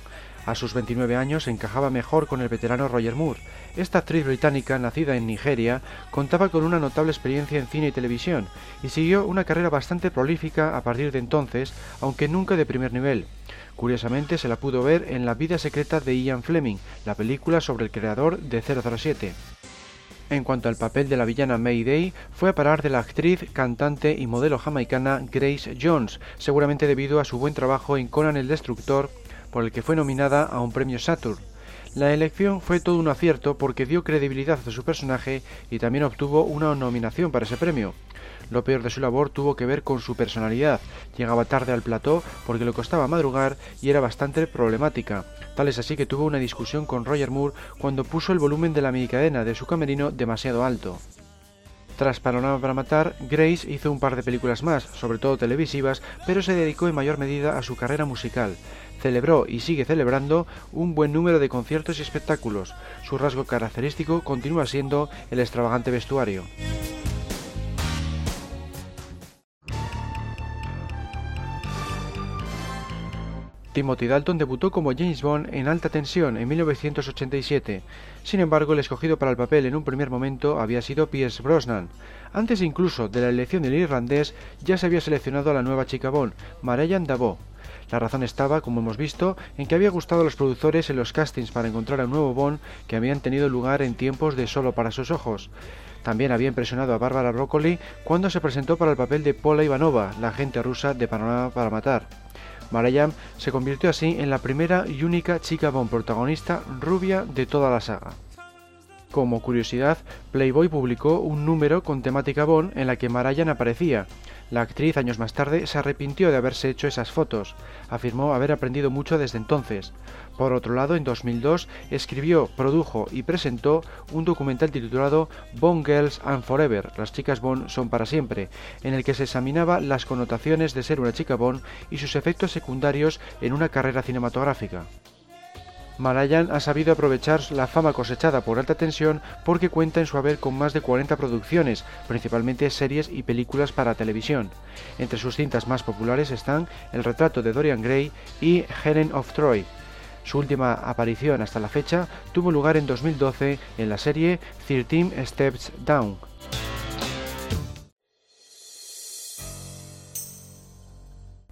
Speaker 2: a sus 29 años encajaba mejor con el veterano Roger Moore. Esta actriz británica, nacida en Nigeria, contaba con una notable experiencia en cine y televisión y siguió una carrera bastante prolífica a partir de entonces, aunque nunca de primer nivel. Curiosamente se la pudo ver en La vida secreta de Ian Fleming, la película sobre el creador de 007. En cuanto al papel de la villana Mayday, fue a parar de la actriz, cantante y modelo jamaicana Grace Jones, seguramente debido a su buen trabajo en Conan el Destructor por el que fue nominada a un premio Saturn. La elección fue todo un acierto porque dio credibilidad a su personaje y también obtuvo una nominación para ese premio. Lo peor de su labor tuvo que ver con su personalidad. Llegaba tarde al plató porque le costaba madrugar y era bastante problemática. Tal es así que tuvo una discusión con Roger Moore cuando puso el volumen de la cadena de su camerino demasiado alto. Tras Panorama para Matar, Grace hizo un par de películas más, sobre todo televisivas, pero se dedicó en mayor medida a su carrera musical celebró y sigue celebrando un buen número de conciertos y espectáculos. Su rasgo característico continúa siendo el extravagante vestuario. Timothy Dalton debutó como James Bond en Alta Tensión en 1987. Sin embargo, el escogido para el papel en un primer momento había sido Pierce Brosnan. Antes incluso de la elección del irlandés, ya se había seleccionado a la nueva chica Bond, Marianne Davo. La razón estaba, como hemos visto, en que había gustado a los productores en los castings para encontrar a un nuevo Bond que habían tenido lugar en tiempos de Solo para sus ojos. También había impresionado a Bárbara Broccoli cuando se presentó para el papel de Paula Ivanova, la agente rusa de Panorama para Matar. Marayam se convirtió así en la primera y única chica Bond protagonista rubia de toda la saga. Como curiosidad, Playboy publicó un número con temática Bond en la que Marayan aparecía, la actriz años más tarde se arrepintió de haberse hecho esas fotos. Afirmó haber aprendido mucho desde entonces. Por otro lado, en 2002 escribió, produjo y presentó un documental titulado Bond Girls and Forever, las chicas Bond son para siempre, en el que se examinaba las connotaciones de ser una chica Bond y sus efectos secundarios en una carrera cinematográfica. Malayan ha sabido aprovechar la fama cosechada por alta tensión porque cuenta en su haber con más de 40 producciones, principalmente series y películas para televisión. Entre sus cintas más populares están El retrato de Dorian Gray y Helen of Troy. Su última aparición hasta la fecha tuvo lugar en 2012 en la serie 13 Steps Down.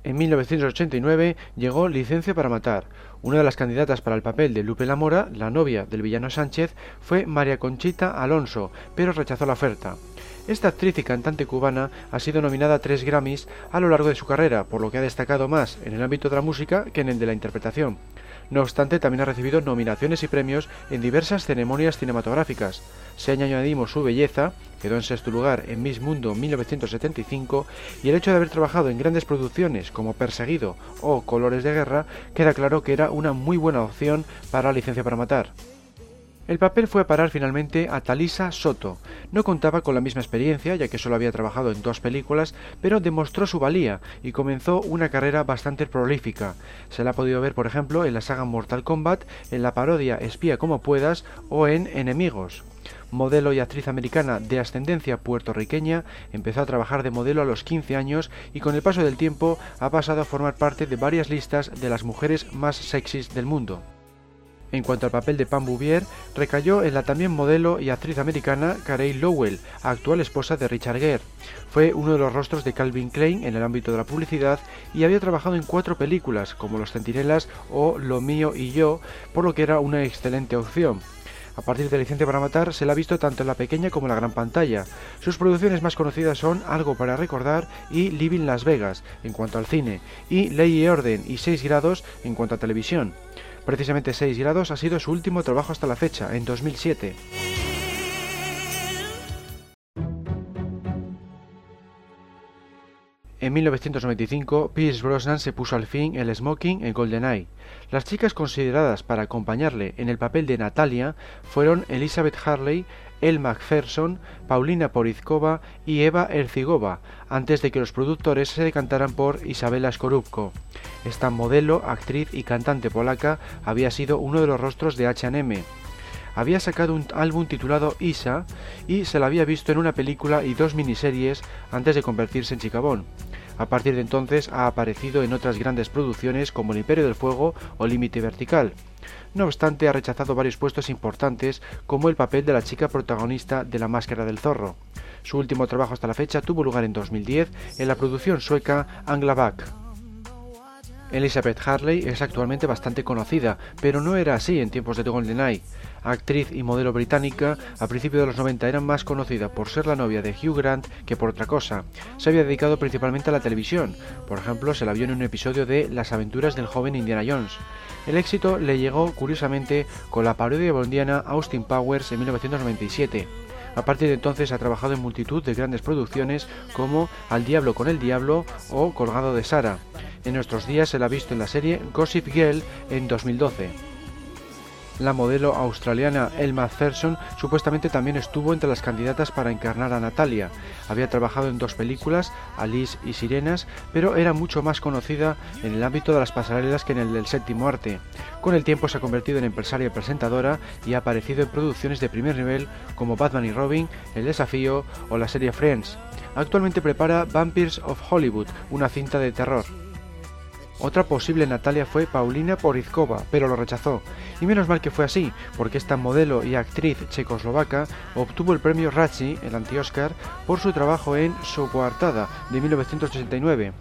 Speaker 2: En 1989 llegó Licencia para Matar. Una de las candidatas para el papel de Lupe Lamora, la novia del villano Sánchez, fue María Conchita Alonso, pero rechazó la oferta. Esta actriz y cantante cubana ha sido nominada a tres Grammys a lo largo de su carrera, por lo que ha destacado más en el ámbito de la música que en el de la interpretación. No obstante, también ha recibido nominaciones y premios en diversas ceremonias cinematográficas. Si añadimos su belleza, quedó en sexto lugar en Miss Mundo 1975, y el hecho de haber trabajado en grandes producciones como Perseguido o Colores de Guerra, queda claro que era una muy buena opción para Licencia para Matar. El papel fue a parar finalmente a Talisa Soto. No contaba con la misma experiencia, ya que solo había trabajado en dos películas, pero demostró su valía y comenzó una carrera bastante prolífica. Se la ha podido ver, por ejemplo, en la saga Mortal Kombat, en la parodia Espía como puedas o en Enemigos. Modelo y actriz americana de ascendencia puertorriqueña, empezó a trabajar de modelo a los 15 años y con el paso del tiempo ha pasado a formar parte de varias listas de las mujeres más sexys del mundo. En cuanto al papel de Pam Bouvier, recayó en la también modelo y actriz americana Carey Lowell, actual esposa de Richard Gere. Fue uno de los rostros de Calvin Klein en el ámbito de la publicidad y había trabajado en cuatro películas como Los Centinelas o Lo mío y yo, por lo que era una excelente opción. A partir de Licencia para Matar se la ha visto tanto en la pequeña como en la gran pantalla. Sus producciones más conocidas son Algo para recordar y Living Las Vegas en cuanto al cine, y Ley y Orden y 6 grados en cuanto a televisión. Precisamente 6 grados ha sido su último trabajo hasta la fecha, en 2007. En 1995, Pierce Brosnan se puso al fin el smoking en GoldenEye. Las chicas consideradas para acompañarle en el papel de Natalia fueron Elizabeth Harley, Elle Macpherson, Paulina Porizkova y Eva Ercigova, antes de que los productores se decantaran por Isabela Skorupko. Esta modelo, actriz y cantante polaca había sido uno de los rostros de H&M. Había sacado un álbum titulado Isa y se la había visto en una película y dos miniseries antes de convertirse en chicabón. A partir de entonces ha aparecido en otras grandes producciones como El Imperio del Fuego o Límite Vertical. No obstante, ha rechazado varios puestos importantes como el papel de la chica protagonista de La Máscara del Zorro. Su último trabajo hasta la fecha tuvo lugar en 2010 en la producción sueca Anglaback. Elizabeth Harley es actualmente bastante conocida, pero no era así en tiempos de GoldenEye actriz y modelo británica, a principios de los 90 era más conocida por ser la novia de Hugh Grant que por otra cosa. Se había dedicado principalmente a la televisión, por ejemplo, se la vio en un episodio de Las aventuras del joven Indiana Jones. El éxito le llegó curiosamente con la parodia bondiana Austin Powers en 1997. A partir de entonces ha trabajado en multitud de grandes producciones como Al Diablo con el Diablo o Colgado de Sara. En nuestros días se la ha visto en la serie Gossip Girl en 2012. La modelo australiana Elma Thurston supuestamente también estuvo entre las candidatas para encarnar a Natalia. Había trabajado en dos películas, Alice y Sirenas, pero era mucho más conocida en el ámbito de las pasarelas que en el del séptimo arte. Con el tiempo se ha convertido en empresaria y presentadora y ha aparecido en producciones de primer nivel como Batman y Robin, El Desafío o la serie Friends. Actualmente prepara Vampires of Hollywood, una cinta de terror. Otra posible Natalia fue Paulina Porizkova, pero lo rechazó. Y menos mal que fue así, porque esta modelo y actriz checoslovaca obtuvo el premio Razzie, el anti-Oscar, por su trabajo en Su coartada de 1989.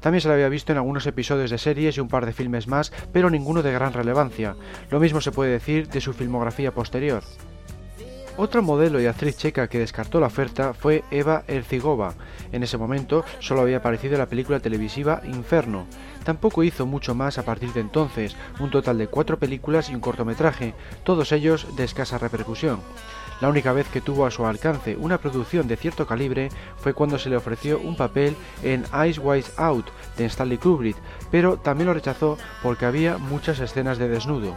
Speaker 2: También se la había visto en algunos episodios de series y un par de filmes más, pero ninguno de gran relevancia. Lo mismo se puede decir de su filmografía posterior. Otra modelo y actriz checa que descartó la oferta fue Eva Ercigova. En ese momento solo había aparecido en la película televisiva Inferno. Tampoco hizo mucho más a partir de entonces, un total de cuatro películas y un cortometraje, todos ellos de escasa repercusión. La única vez que tuvo a su alcance una producción de cierto calibre fue cuando se le ofreció un papel en Eyes Wide Out de Stanley Kubrick, pero también lo rechazó porque había muchas escenas de desnudo.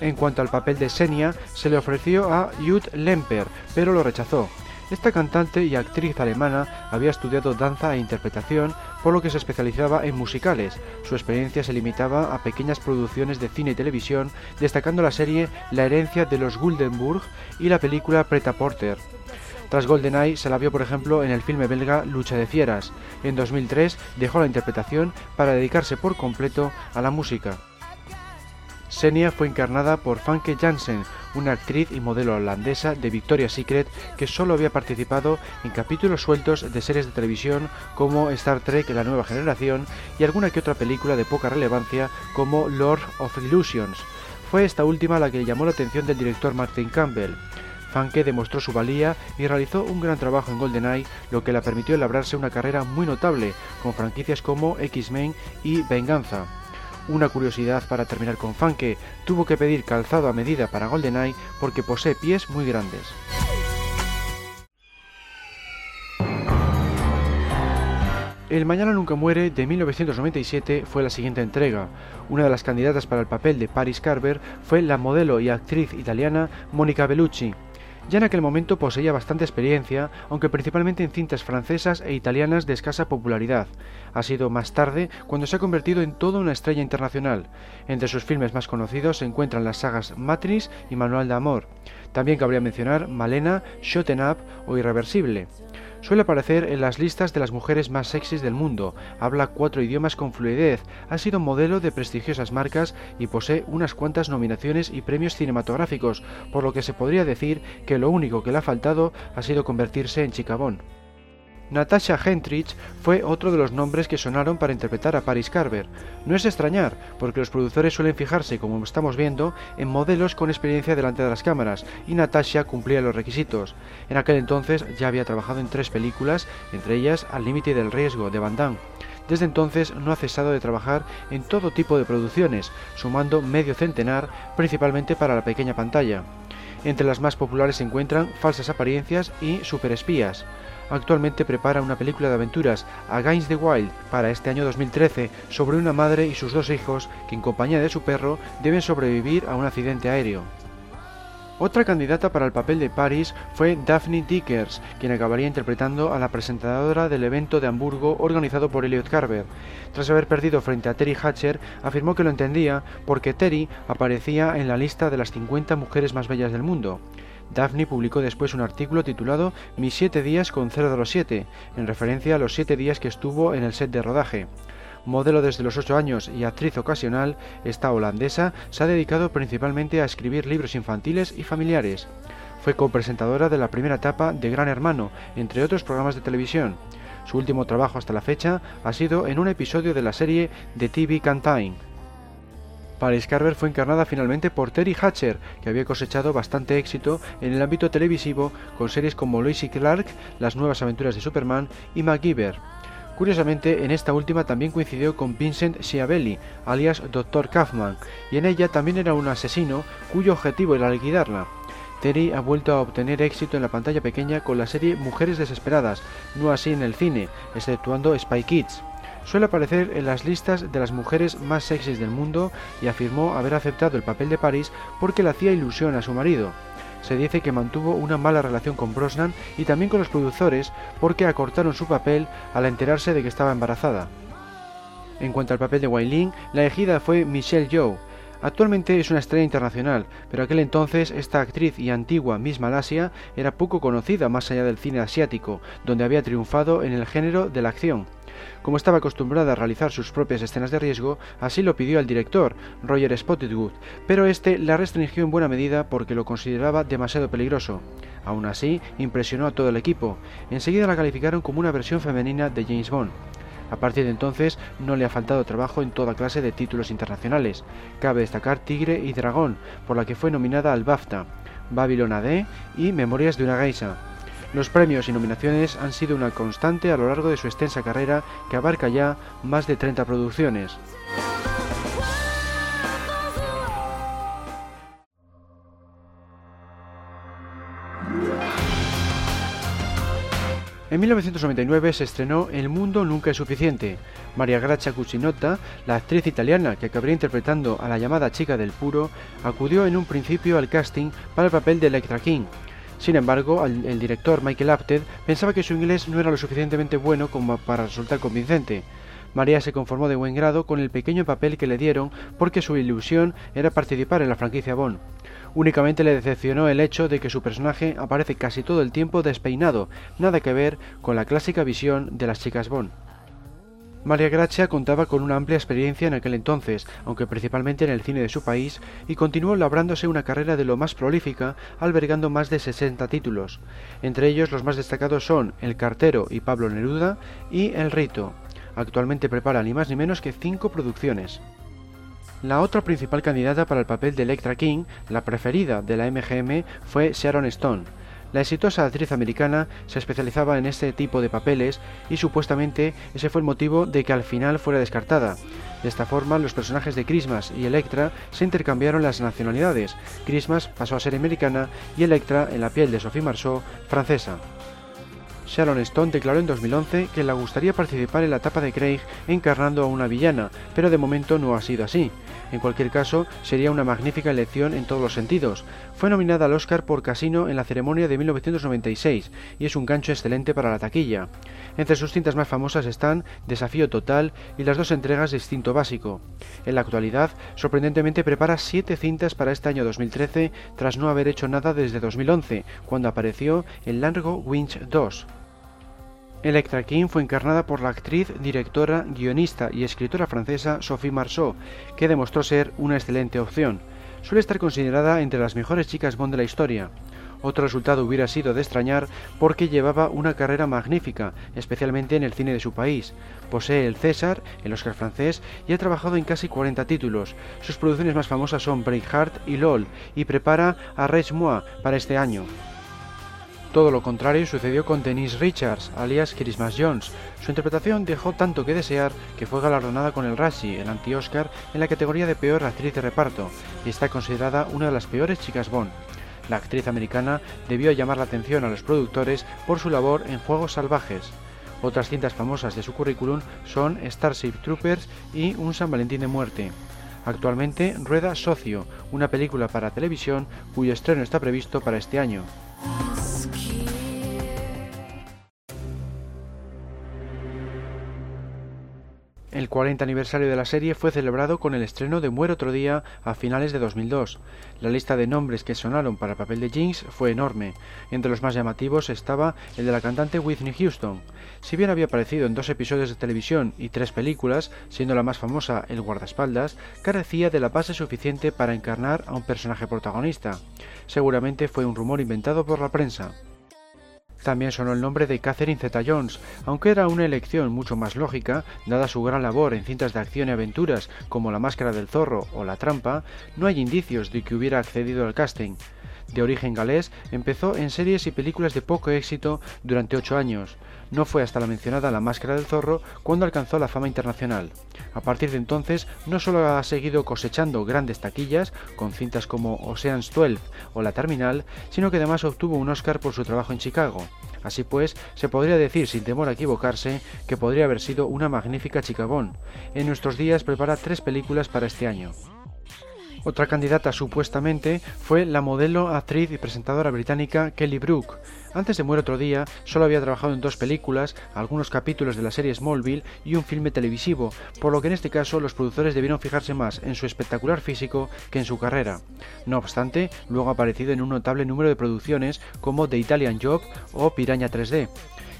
Speaker 2: En cuanto al papel de Senia, se le ofreció a Jud Lemper, pero lo rechazó. Esta cantante y actriz alemana había estudiado danza e interpretación, por lo que se especializaba en musicales. Su experiencia se limitaba a pequeñas producciones de cine y televisión, destacando la serie La herencia de los Guldenburg y la película Preta Porter. Tras GoldenEye se la vio por ejemplo en el filme belga Lucha de Fieras. En 2003 dejó la interpretación para dedicarse por completo a la música. Senia fue encarnada por Fanke Jansen, una actriz y modelo holandesa de Victoria's Secret que solo había participado en capítulos sueltos de series de televisión como Star Trek La Nueva Generación y alguna que otra película de poca relevancia como Lord of Illusions. Fue esta última la que llamó la atención del director Martin Campbell. Fanke demostró su valía y realizó un gran trabajo en GoldenEye, lo que le permitió labrarse una carrera muy notable con franquicias como X-Men y Venganza. Una curiosidad para terminar con Fanke, tuvo que pedir calzado a medida para GoldenEye porque posee pies muy grandes. El Mañana Nunca Muere de 1997 fue la siguiente entrega. Una de las candidatas para el papel de Paris Carver fue la modelo y actriz italiana Monica Bellucci. Ya en aquel momento poseía bastante experiencia, aunque principalmente en cintas francesas e italianas de escasa popularidad. Ha sido más tarde cuando se ha convertido en toda una estrella internacional. Entre sus filmes más conocidos se encuentran las sagas Matrix y Manual de Amor. También cabría mencionar Malena, Shoten Up o Irreversible. Suele aparecer en las listas de las mujeres más sexys del mundo, habla cuatro idiomas con fluidez, ha sido modelo de prestigiosas marcas y posee unas cuantas nominaciones y premios cinematográficos, por lo que se podría decir que lo único que le ha faltado ha sido convertirse en chicabón. Natasha Hentrich fue otro de los nombres que sonaron para interpretar a Paris Carver. No es extrañar, porque los productores suelen fijarse, como estamos viendo, en modelos con experiencia delante de las cámaras, y Natasha cumplía los requisitos. En aquel entonces ya había trabajado en tres películas, entre ellas Al límite del riesgo, de Van Damme. Desde entonces no ha cesado de trabajar en todo tipo de producciones, sumando medio centenar, principalmente para la pequeña pantalla. Entre las más populares se encuentran Falsas apariencias y Superespías. Actualmente prepara una película de aventuras, Against the Wild, para este año 2013, sobre una madre y sus dos hijos que en compañía de su perro deben sobrevivir a un accidente aéreo. Otra candidata para el papel de Paris fue Daphne Dickers, quien acabaría interpretando a la presentadora del evento de Hamburgo organizado por Elliot Carver. Tras haber perdido frente a Terry Hatcher, afirmó que lo entendía porque Terry aparecía en la lista de las 50 mujeres más bellas del mundo. Daphne publicó después un artículo titulado Mis siete días con 0 de los 7, en referencia a los siete días que estuvo en el set de rodaje. Modelo desde los 8 años y actriz ocasional, esta holandesa se ha dedicado principalmente a escribir libros infantiles y familiares. Fue copresentadora de la primera etapa de Gran Hermano, entre otros programas de televisión. Su último trabajo hasta la fecha ha sido en un episodio de la serie The TV Canteen. Paris Carver fue encarnada finalmente por Terry Hatcher, que había cosechado bastante éxito en el ámbito televisivo con series como Lois Clark, Las nuevas aventuras de Superman y MacGyver. Curiosamente, en esta última también coincidió con Vincent Schiavelli, alias Dr. Kaufman, y en ella también era un asesino cuyo objetivo era liquidarla. Terry ha vuelto a obtener éxito en la pantalla pequeña con la serie Mujeres Desesperadas, no así en el cine, exceptuando Spy Kids. Suele aparecer en las listas de las mujeres más sexys del mundo y afirmó haber aceptado el papel de Paris porque le hacía ilusión a su marido. Se dice que mantuvo una mala relación con Brosnan y también con los productores porque acortaron su papel al enterarse de que estaba embarazada. En cuanto al papel de Wai la elegida fue Michelle Yeoh. Actualmente es una estrella internacional, pero aquel entonces esta actriz y antigua Miss Malasia era poco conocida más allá del cine asiático, donde había triunfado en el género de la acción. Como estaba acostumbrada a realizar sus propias escenas de riesgo, así lo pidió al director, Roger Spottiswoode, pero este la restringió en buena medida porque lo consideraba demasiado peligroso. Aún así, impresionó a todo el equipo. Enseguida la calificaron como una versión femenina de James Bond. A partir de entonces no le ha faltado trabajo en toda clase de títulos internacionales. Cabe destacar Tigre y Dragón, por la que fue nominada al BAFTA, Babylon AD y Memorias de una Geisa. Los premios y nominaciones han sido una constante a lo largo de su extensa carrera que abarca ya más de 30 producciones. En 1999 se estrenó El mundo nunca es suficiente. María Gracia Cucinotta, la actriz italiana que acabaría interpretando a la llamada chica del puro, acudió en un principio al casting para el papel de Electra King, Sin embargo, el, director Michael Apted pensaba que su inglés no era lo suficientemente bueno como para resultar convincente. María se conformó de buen grado con el pequeño papel que le dieron porque su ilusión era participar en la franquicia Bond. Únicamente le decepcionó el hecho de que su personaje aparece casi todo el tiempo despeinado, nada que ver con la clásica visión de las chicas Bond. María Gracia contaba con una amplia experiencia en aquel entonces, aunque principalmente en el cine de su país, y continuó labrándose una carrera de lo más prolífica, albergando más de 60 títulos. Entre ellos los más destacados son El cartero y Pablo Neruda y El rito. Actualmente prepara ni más ni menos que cinco producciones. La otra principal candidata para el papel de Electra King, la preferida de la MGM, fue Sharon Stone. La exitosa actriz americana se especializaba en este tipo de papeles y supuestamente ese fue el motivo de que al final fuera descartada. De esta forma, los personajes de Christmas y Electra se intercambiaron las nacionalidades. Christmas pasó a ser americana y Electra, en la piel de Sophie Marceau, francesa. Sharon Stone declaró en 2011 que le gustaría participar en la etapa de Craig encarnando a una villana, pero de momento no ha sido así. En cualquier caso, sería una magnífica elección en todos los sentidos. Fue nominada al Oscar por Casino en la ceremonia de 1996 y es un gancho excelente para la taquilla. Entre sus cintas más famosas están Desafío Total y las dos entregas de Instinto Básico. En la actualidad, sorprendentemente prepara siete cintas para este año 2013 tras no haber hecho nada desde 2011, cuando apareció en Largo Winch 2. Electra King fue encarnada por la actriz, directora, guionista y escritora francesa Sophie Marceau, que demostró ser una excelente opción. Suele estar considerada entre las mejores chicas Bond de la historia. Otro resultado hubiera sido de extrañar porque llevaba una carrera magnífica, especialmente en el cine de su país. Posee el César, el Oscar francés, y ha trabajado en casi 40 títulos. Sus producciones más famosas son Breakheart y LOL, y prepara a Moi para este año. Todo lo contrario sucedió con Denise Richards, alias Christmas Jones. Su interpretación dejó tanto que desear que fue galardonada con el Razzie, el anti-Oscar, en la categoría de peor actriz de reparto, y está considerada una de las peores chicas Bond. La actriz americana debió llamar la atención a los productores por su labor en Juegos Salvajes. Otras cintas famosas de su currículum son Starship Troopers y Un San Valentín de Muerte. Actualmente rueda Socio, una película para televisión cuyo estreno está previsto para este año. ask. El 40 aniversario de la serie fue celebrado con el estreno de Muere otro día a finales de 2002. La lista de nombres que sonaron para el papel de Jinx fue enorme. Entre los más llamativos estaba el de la cantante Whitney Houston. Si bien había aparecido en dos episodios de televisión y tres películas, siendo la más famosa El guardaespaldas, carecía de la base suficiente para encarnar a un personaje protagonista. Seguramente fue un rumor inventado por la prensa. También sonó el nombre de Catherine Zeta-Jones, aunque era una elección mucho más lógica, dada su gran labor en cintas de acción y aventuras como La Máscara del Zorro o La Trampa, no hay indicios de que hubiera accedido al casting. De origen galés, empezó en series y películas de poco éxito durante ocho años. No fue hasta la mencionada La Máscara del Zorro cuando alcanzó la fama internacional. A partir de entonces, no solo ha seguido cosechando grandes taquillas, con cintas como Ocean's 12 o La Terminal, sino que además obtuvo un Oscar por su trabajo en Chicago. Así pues, se podría decir sin temor a equivocarse que podría haber sido una magnífica chica En nuestros días prepara tres películas para este año. Otra candidata supuestamente fue la modelo, actriz y presentadora británica Kelly Brook. Antes de Muere otro día, solo había trabajado en dos películas, algunos capítulos de la serie Smallville y un filme televisivo, por lo que en este caso los productores debieron fijarse más en su espectacular físico que en su carrera. No obstante, luego ha aparecido en un notable número de producciones como The Italian Job o Piraña 3D.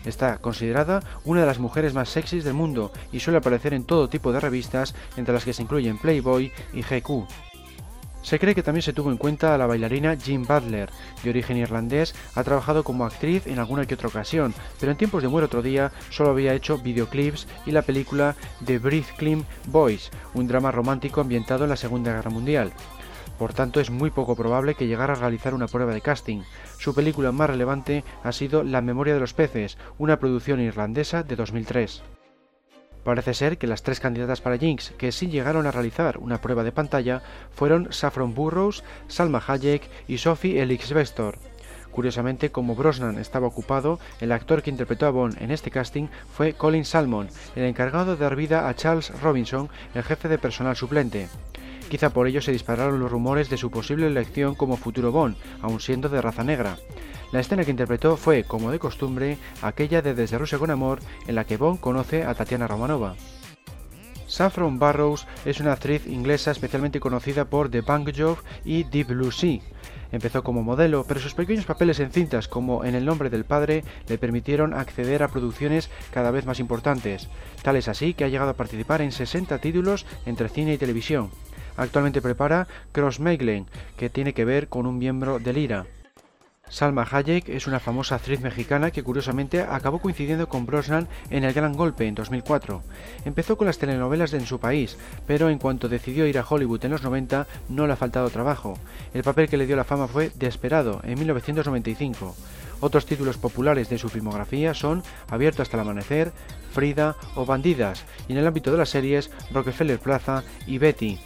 Speaker 2: Está considerada una de las mujeres más sexys del mundo y suele aparecer en todo tipo de revistas, entre las que se incluyen Playboy y GQ. Se cree que también se tuvo en cuenta a la bailarina Jean Butler, de origen irlandés, ha trabajado como actriz en alguna que otra ocasión, pero en tiempos de Muere otro día solo había hecho videoclips y la película The Clean Boys, un drama romántico ambientado en la Segunda Guerra Mundial. Por tanto, es muy poco probable que llegara a realizar una prueba de casting. Su película más relevante ha sido La memoria de los peces, una producción irlandesa de 2003. Parece ser que las tres candidatas para Jinx que sí llegaron a realizar una prueba de pantalla fueron Saffron Burrows, Salma Hayek y Sophie Elix-Bextor. Curiosamente, como Brosnan estaba ocupado, el actor que interpretó a Bond en este casting fue Colin Salmon, el encargado de dar vida a Charles Robinson, el jefe de personal suplente. Quizá por ello se dispararon los rumores de su posible elección como futuro Bond, aun siendo de raza negra. La escena que interpretó fue, como de costumbre, aquella de Desde Rusia con Amor, en la que Bond conoce a Tatiana Romanova. Saffron Barrows es una actriz inglesa especialmente conocida por The Bank Job y Deep Blue Sea. Empezó como modelo, pero sus pequeños papeles en cintas como En el nombre del padre le permitieron acceder a producciones cada vez más importantes. Tal es así que ha llegado a participar en 60 títulos entre cine y televisión. Actualmente prepara Cross Meglen, que tiene que ver con un miembro del IRA. Salma Hayek es una famosa actriz mexicana que curiosamente acabó coincidiendo con Brosnan en El Gran Golpe en 2004. Empezó con las telenovelas en su país, pero en cuanto decidió ir a Hollywood en los 90 no le ha faltado trabajo. El papel que le dio la fama fue Desperado en 1995. Otros títulos populares de su filmografía son Abierto hasta el amanecer, Frida o Bandidas, y en el ámbito de las series Rockefeller Plaza y Betty.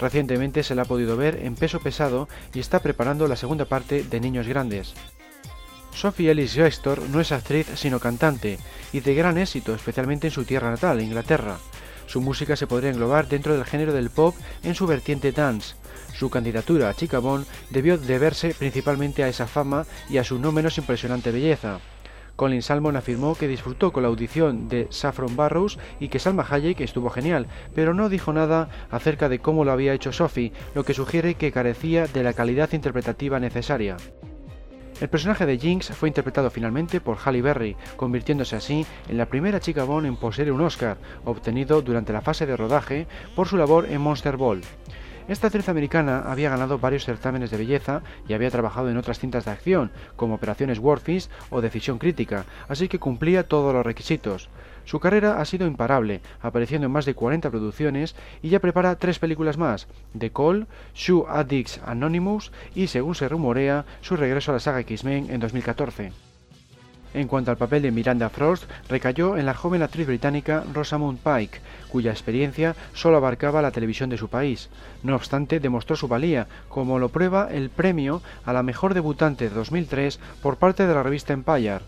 Speaker 2: Recientemente se la ha podido ver en peso pesado y está preparando la segunda parte de Niños Grandes. Sophie Ellis Gestor no es actriz sino cantante y de gran éxito, especialmente en su tierra natal, Inglaterra. Su música se podría englobar dentro del género del pop en su vertiente dance. Su candidatura a Chica Bond debió deberse principalmente a esa fama y a su no menos impresionante belleza. Colin Salmon afirmó que disfrutó con la audición de Saffron Barrows y que Salma Hayek estuvo genial, pero no dijo nada acerca de cómo lo había hecho Sophie, lo que sugiere que carecía de la calidad interpretativa necesaria. El personaje de Jinx fue interpretado finalmente por Halle Berry, convirtiéndose así en la primera chica Bond en poseer un Oscar, obtenido durante la fase de rodaje por su labor en Monster Ball. Esta actriz americana había ganado varios certámenes de belleza y había trabajado en otras cintas de acción, como Operaciones Warfish o Decisión Crítica, así que cumplía todos los requisitos. Su carrera ha sido imparable, apareciendo en más de 40 producciones y ya prepara tres películas más, The Call, Shoe Addicts Anonymous y, según se rumorea, su regreso a la saga X-Men en 2014. En cuanto al papel de Miranda Frost, recayó en la joven actriz británica Rosamund Pike, cuya experiencia solo abarcaba la televisión de su país. No obstante, demostró su valía, como lo prueba el premio a la mejor debutante de 2003 por parte de la revista Empire.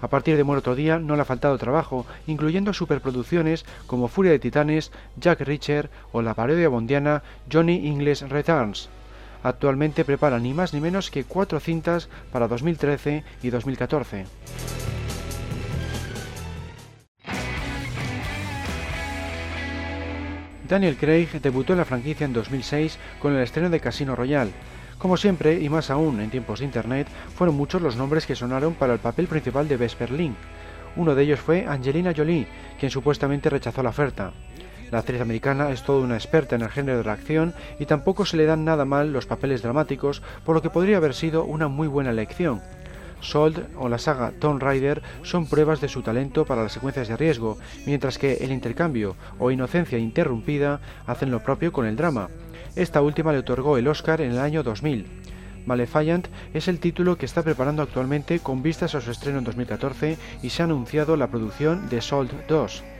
Speaker 2: A partir de Muerto Día no le ha faltado trabajo, incluyendo superproducciones como Furia de Titanes, Jack Reacher o la parodia bondiana Johnny English Returns. Actualmente prepara ni más ni menos que cuatro cintas para 2013 y 2014. Daniel Craig debutó en la franquicia en 2006 con el estreno de Casino Royale. Como siempre, y más aún en tiempos de Internet, fueron muchos los nombres que sonaron para el papel principal de Vesper Link. Uno de ellos fue Angelina Jolie, quien supuestamente rechazó la oferta. La actriz americana es toda una experta en el género de la acción y tampoco se le dan nada mal los papeles dramáticos, por lo que podría haber sido una muy buena elección. Sold o la saga Tomb Raider son pruebas de su talento para las secuencias de riesgo, mientras que El intercambio o Inocencia interrumpida hacen lo propio con el drama. Esta última le otorgó el Oscar en el año 2000. Malefiant es el título que está preparando actualmente con vistas a su estreno en 2014 y se ha anunciado la producción de Sold 2.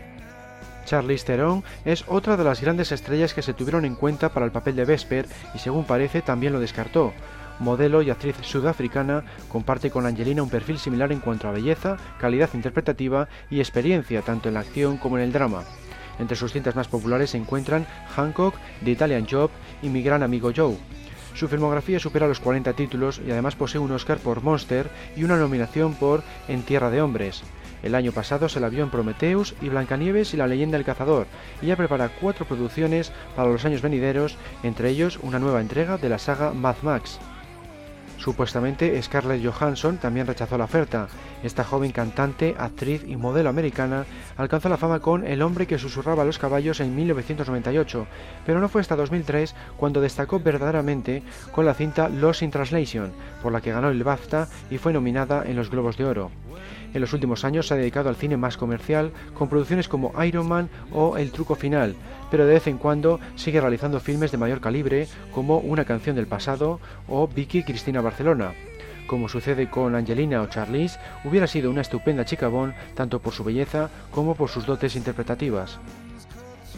Speaker 2: Charlize Theron es otra de las grandes estrellas que se tuvieron en cuenta para el papel de Vesper y según parece también lo descartó. Modelo y actriz sudafricana, comparte con Angelina un perfil similar en cuanto a belleza, calidad interpretativa y experiencia tanto en la acción como en el drama. Entre sus cintas más populares se encuentran Hancock, The Italian Job y Mi gran amigo Joe. Su filmografía supera los 40 títulos y además posee un Oscar por Monster y una nominación por En Tierra de Hombres. El año pasado se la vio en Prometheus y Blancanieves y la leyenda del cazador, y ya prepara cuatro producciones para los años venideros, entre ellos una nueva entrega de la saga Mad Max. Supuestamente Scarlett Johansson también rechazó la oferta. Esta joven cantante, actriz y modelo americana alcanzó la fama con El hombre que susurraba a los caballos en 1998, pero no fue hasta 2003 cuando destacó verdaderamente con la cinta Lost in Translation, por la que ganó el BAFTA y fue nominada en los Globos de Oro. En los últimos años se ha dedicado al cine más comercial, con producciones como Iron Man o El truco final, pero de vez en cuando sigue realizando filmes de mayor calibre, como Una canción del pasado o Vicky Cristina Barcelona. Como sucede con Angelina o Charlize, hubiera sido una estupenda chica Bond tanto por su belleza como por sus dotes interpretativas.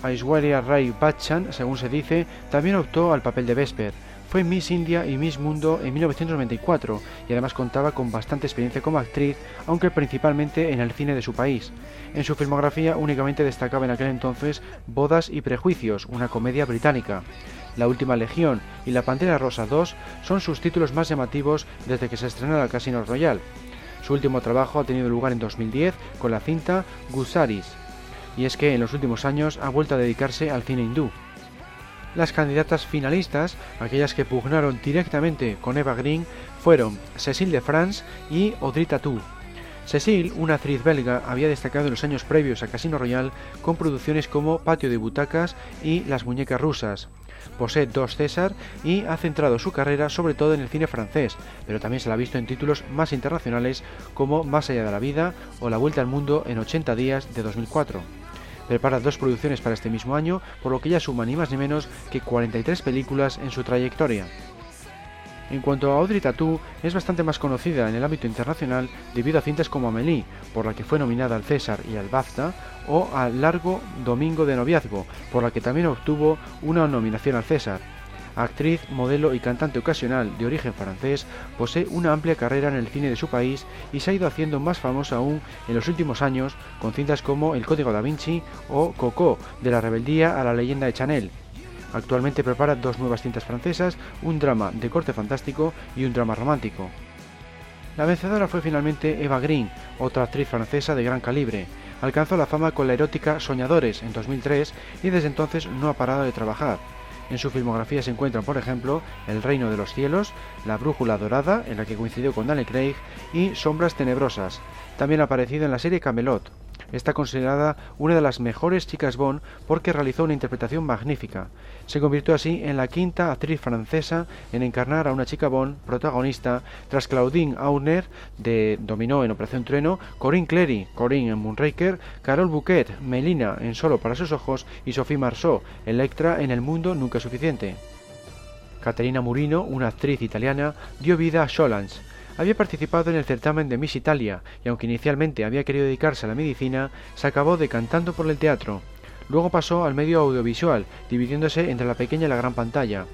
Speaker 2: Aishwarya Rai Bachchan, según se dice, también optó al papel de Vesper, fue Miss India y Miss Mundo en 1994 y además contaba con bastante experiencia como actriz, aunque principalmente en el cine de su país. En su filmografía únicamente destacaba en aquel entonces Bodas y Prejuicios, una comedia británica. La Última Legión y La Pantera Rosa 2 son sus títulos más llamativos desde que se estrenó el Casino Royale. Su último trabajo ha tenido lugar en 2010 con la cinta Gusaris, y es que en los últimos años ha vuelto a dedicarse al cine hindú. Las candidatas finalistas, aquellas que pugnaron directamente con Eva Green, fueron Cécile de France y Audrey Tatou. Cécile, una actriz belga, había destacado en los años previos a Casino Royale con producciones como Patio de Butacas y Las Muñecas Rusas. Posee dos César y ha centrado su carrera sobre todo en el cine francés, pero también se la ha visto en títulos más internacionales como Más allá de la vida o La Vuelta al Mundo en 80 días de 2004 prepara dos producciones para este mismo año, por lo que ya suma ni más ni menos que 43 películas en su trayectoria. En cuanto a Audrey Tatou, es bastante más conocida en el ámbito internacional debido a cintas como Amélie, por la que fue nominada al César y al BAFTA, o a Largo Domingo de Noviazgo, por la que también obtuvo una nominación al César. Actriz, modelo y cantante ocasional de origen francés, posee una amplia carrera en el cine de su país y se ha ido haciendo más famosa aún en los últimos años con cintas como El Código da Vinci o Coco, de la rebeldía a la leyenda de Chanel. Actualmente prepara dos nuevas cintas francesas, un drama de corte fantástico y un drama romántico. La vencedora fue finalmente Eva Green, otra actriz francesa de gran calibre. Alcanzó la fama con la erótica Soñadores en 2003 y desde entonces no ha parado de trabajar. En su filmografía se encuentran, por ejemplo, El Reino de los Cielos, La Brújula Dorada, en la que coincidió con Daniel Craig, y Sombras Tenebrosas. También aparecido en la serie Camelot. Está considerada una de las mejores chicas Bond porque realizó una interpretación magnífica. Se convirtió así en la quinta actriz francesa en encarnar a una chica Bond protagonista tras Claudine Auner de Dominó en Operación Trueno, Corinne Clery, Corinne en Moonraker, Carol Bouquet, Melina en Solo para sus ojos y Sophie Marceau, Electra en El Mundo Nunca Suficiente. Caterina Murino, una actriz italiana, dio vida a Sholans, había participado en el certamen de Miss Italia y aunque inicialmente había querido dedicarse a la medicina, se acabó decantando por el teatro. Luego pasó al medio audiovisual, dividiéndose entre la pequeña y la gran pantalla.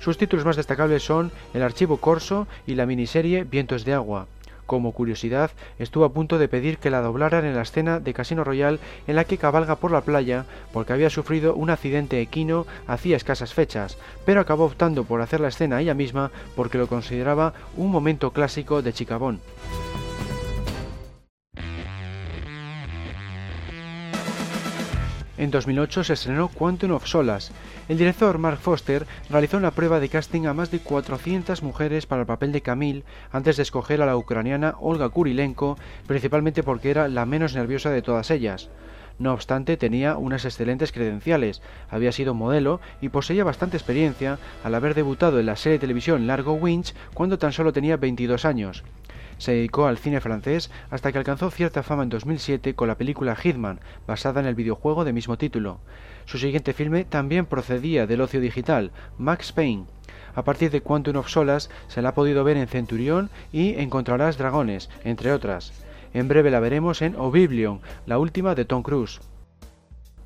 Speaker 2: Sus títulos más destacables son El Archivo Corso y la miniserie Vientos de Agua. Como curiosidad, estuvo a punto de pedir que la doblaran en la escena de Casino Royal en la que cabalga por la playa porque había sufrido un accidente equino hacía escasas fechas, pero acabó optando por hacer la escena ella misma porque lo consideraba un momento clásico de Chicabón. En 2008 se estrenó Quantum of Solas. El director Mark Foster realizó una prueba de casting a más de 400 mujeres para el papel de Camille antes de escoger a la ucraniana Olga Kurilenko, principalmente porque era la menos nerviosa de todas ellas. No obstante, tenía unas excelentes credenciales, había sido modelo y poseía bastante experiencia al haber debutado en la serie de televisión Largo Winch cuando tan solo tenía 22 años. Se dedicó al cine francés hasta que alcanzó cierta fama en 2007 con la película Hitman, basada en el videojuego de mismo título. Su siguiente filme también procedía del ocio digital, Max Payne. A partir de Quantum of Solas se la ha podido ver en Centurión y Encontrarás Dragones, entre otras. En breve la veremos en Oblivion, la última de Tom Cruise.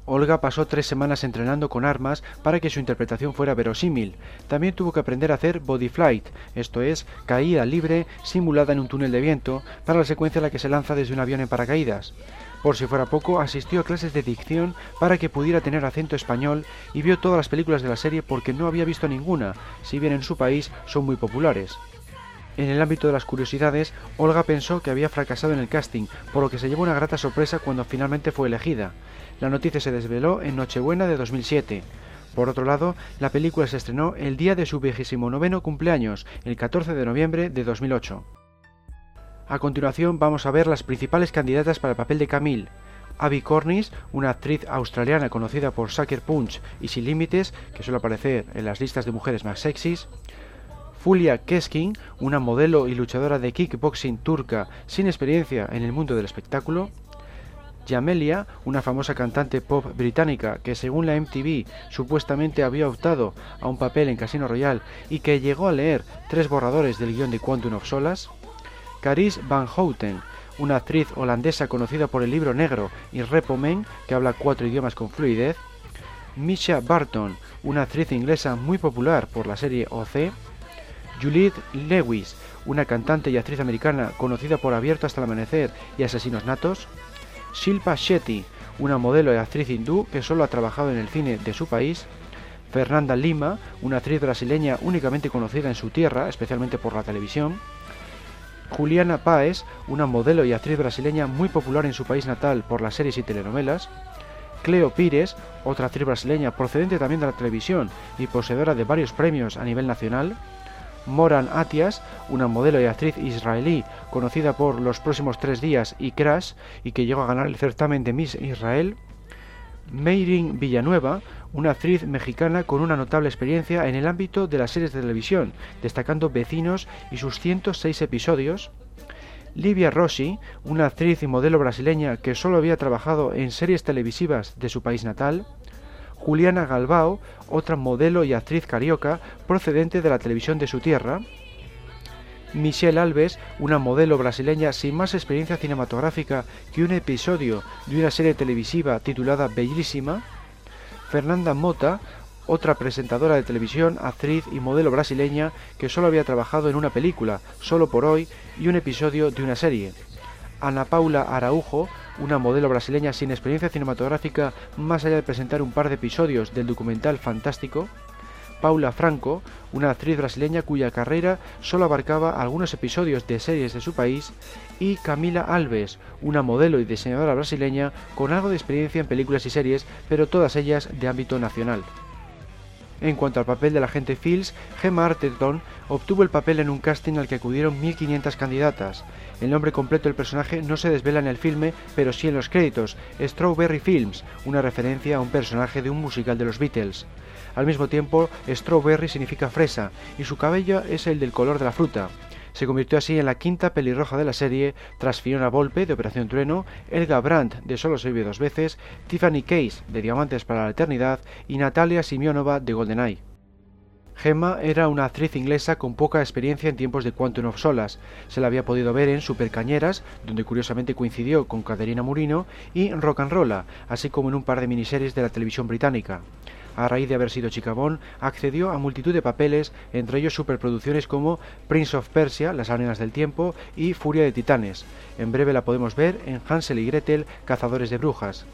Speaker 2: Olga pasó tres semanas entrenando con armas para que su interpretación fuera verosímil. También tuvo que aprender a hacer body flight, esto es, caída libre simulada en un túnel de viento, para la secuencia en la que se lanza desde un avión en paracaídas. Por si fuera poco, asistió a clases de dicción para que pudiera tener acento español y vio todas las películas de la serie porque no había visto ninguna, si bien en su país son muy populares. En el ámbito de las curiosidades, Olga pensó que había fracasado en el casting, por lo que se llevó una grata sorpresa cuando finalmente fue elegida. La noticia se desveló en Nochebuena de 2007. Por otro lado, la película se estrenó el día de su vigésimo noveno cumpleaños, el 14 de noviembre de 2008. A continuación vamos a ver las principales candidatas para el papel de Camille. Abby Cornish, una actriz australiana conocida por Sucker Punch y Sin Límites, que suele aparecer en las listas de mujeres más sexys. Fulia Keskin, una modelo y luchadora de kickboxing turca sin experiencia en el mundo del espectáculo. Jamelia, una famosa cantante pop británica que según la MTV supuestamente había optado a un papel en Casino Royale y que llegó a leer tres borradores del guion de Quantum of Solas. Caris Van Houten, una actriz holandesa conocida por el libro negro y Repomen, que habla cuatro idiomas con fluidez. Misha Barton, una actriz inglesa muy popular por la serie OC. Juliette Lewis, una cantante y actriz americana conocida por Abierto hasta el amanecer y Asesinos natos. Shilpa Shetty, una modelo y actriz hindú que solo ha trabajado en el cine de su país, Fernanda Lima, una actriz brasileña únicamente conocida en su tierra, especialmente por la televisión, Juliana Páez, una modelo y actriz brasileña muy popular en su país natal por las series y telenovelas, Cleo Pires, otra actriz brasileña procedente también de la televisión y poseedora de varios premios a nivel nacional, Moran Atias, una modelo y actriz israelí conocida por Los próximos tres días y Crash y que llegó a ganar el certamen de Miss Israel, Meirin Villanueva, una actriz mexicana con una notable experiencia en el ámbito de las series de televisión, destacando Vecinos y sus 106 episodios, Livia Rossi, una actriz y modelo brasileña que solo había trabajado en series televisivas de su país natal, Juliana Galbao, otra modelo y actriz carioca procedente de la televisión de su tierra, Michelle Alves, una modelo brasileña sin más experiencia cinematográfica que un episodio de una serie televisiva titulada Bellísima, Fernanda Mota, otra presentadora de televisión, actriz y modelo brasileña que solo había trabajado en una película, Solo por hoy, y un episodio de una serie. Ana Paula Araujo, una modelo brasileña sin experiencia cinematográfica más allá de presentar un par de episodios del documental Fantástico. Paula Franco, una actriz brasileña cuya carrera solo abarcaba algunos episodios de series de su país, y Camila Alves, una modelo y diseñadora brasileña con algo de experiencia en películas y series, pero todas ellas de ámbito nacional. En cuanto al papel de la agente Fields, Gemma Arterton obtuvo el papel en un casting al que acudieron 1.500 candidatas. El nombre completo del personaje no se desvela en el filme, pero sí en los créditos, Strawberry Films, una referencia a un personaje de un musical de los Beatles. Al mismo tiempo, Strawberry significa fresa, y su cabello es el del color de la fruta. Se convirtió así en la quinta pelirroja de la serie, tras Fiona Volpe de Operación Trueno, Elga Brandt de Solo se dos veces, Tiffany Case de Diamantes para la Eternidad y Natalia Simionova de GoldenEye. Gemma era una actriz inglesa con poca experiencia en tiempos de Quantum of Solas. Se la había podido ver en Supercañeras, donde curiosamente coincidió con Caterina Murino, y Rock and Rolla, así como en un par de miniseries de la televisión británica a raíz de haber sido chicabón, accedió a multitud de papeles, entre ellos superproducciones como Prince of Persia, Las arenas del tiempo y Furia de Titanes. En breve la podemos ver en Hansel y Gretel, Cazadores de Brujas.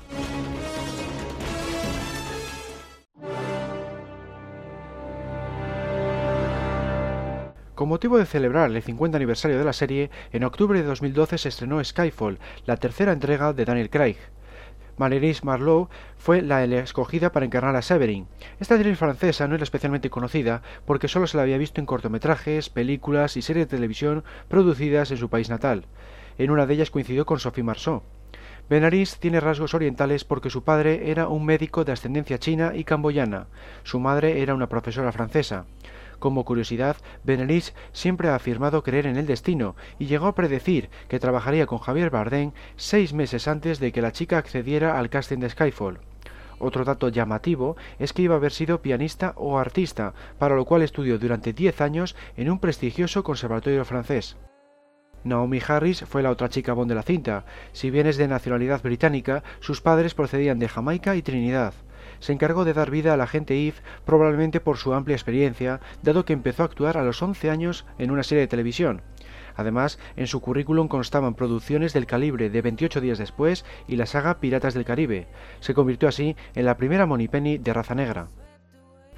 Speaker 2: Con motivo de celebrar el 50 aniversario de la serie, en octubre de 2012 se estrenó Skyfall, la tercera entrega de Daniel Craig. Marylis Marlowe fue la escogida para encarnar a Severin. Esta actriz francesa no era especialmente conocida porque solo se la había visto en cortometrajes, películas y series de televisión producidas en su país natal. En una de ellas coincidió con Sophie Marceau. Benaris tiene rasgos orientales porque su padre era un médico de ascendencia china y camboyana. Su madre era una profesora francesa. Como curiosidad, Benelix siempre ha afirmado creer en el destino y llegó a predecir que trabajaría con Javier Bardem seis meses antes de que la chica accediera al casting de Skyfall. Otro dato llamativo es que iba a haber sido pianista o artista, para lo cual estudió durante diez años en un prestigioso conservatorio francés. Naomi Harris fue la otra chica Bond de la cinta. Si bien es de nacionalidad británica, sus padres procedían de Jamaica y Trinidad se encargó de dar vida al agente Eve probablemente por su amplia experiencia, dado que empezó a actuar a los 11 años en una serie de televisión. Además, en su currículum constaban producciones del calibre de 28 días después y la saga Piratas del Caribe. Se convirtió así en la primera Penny de raza negra.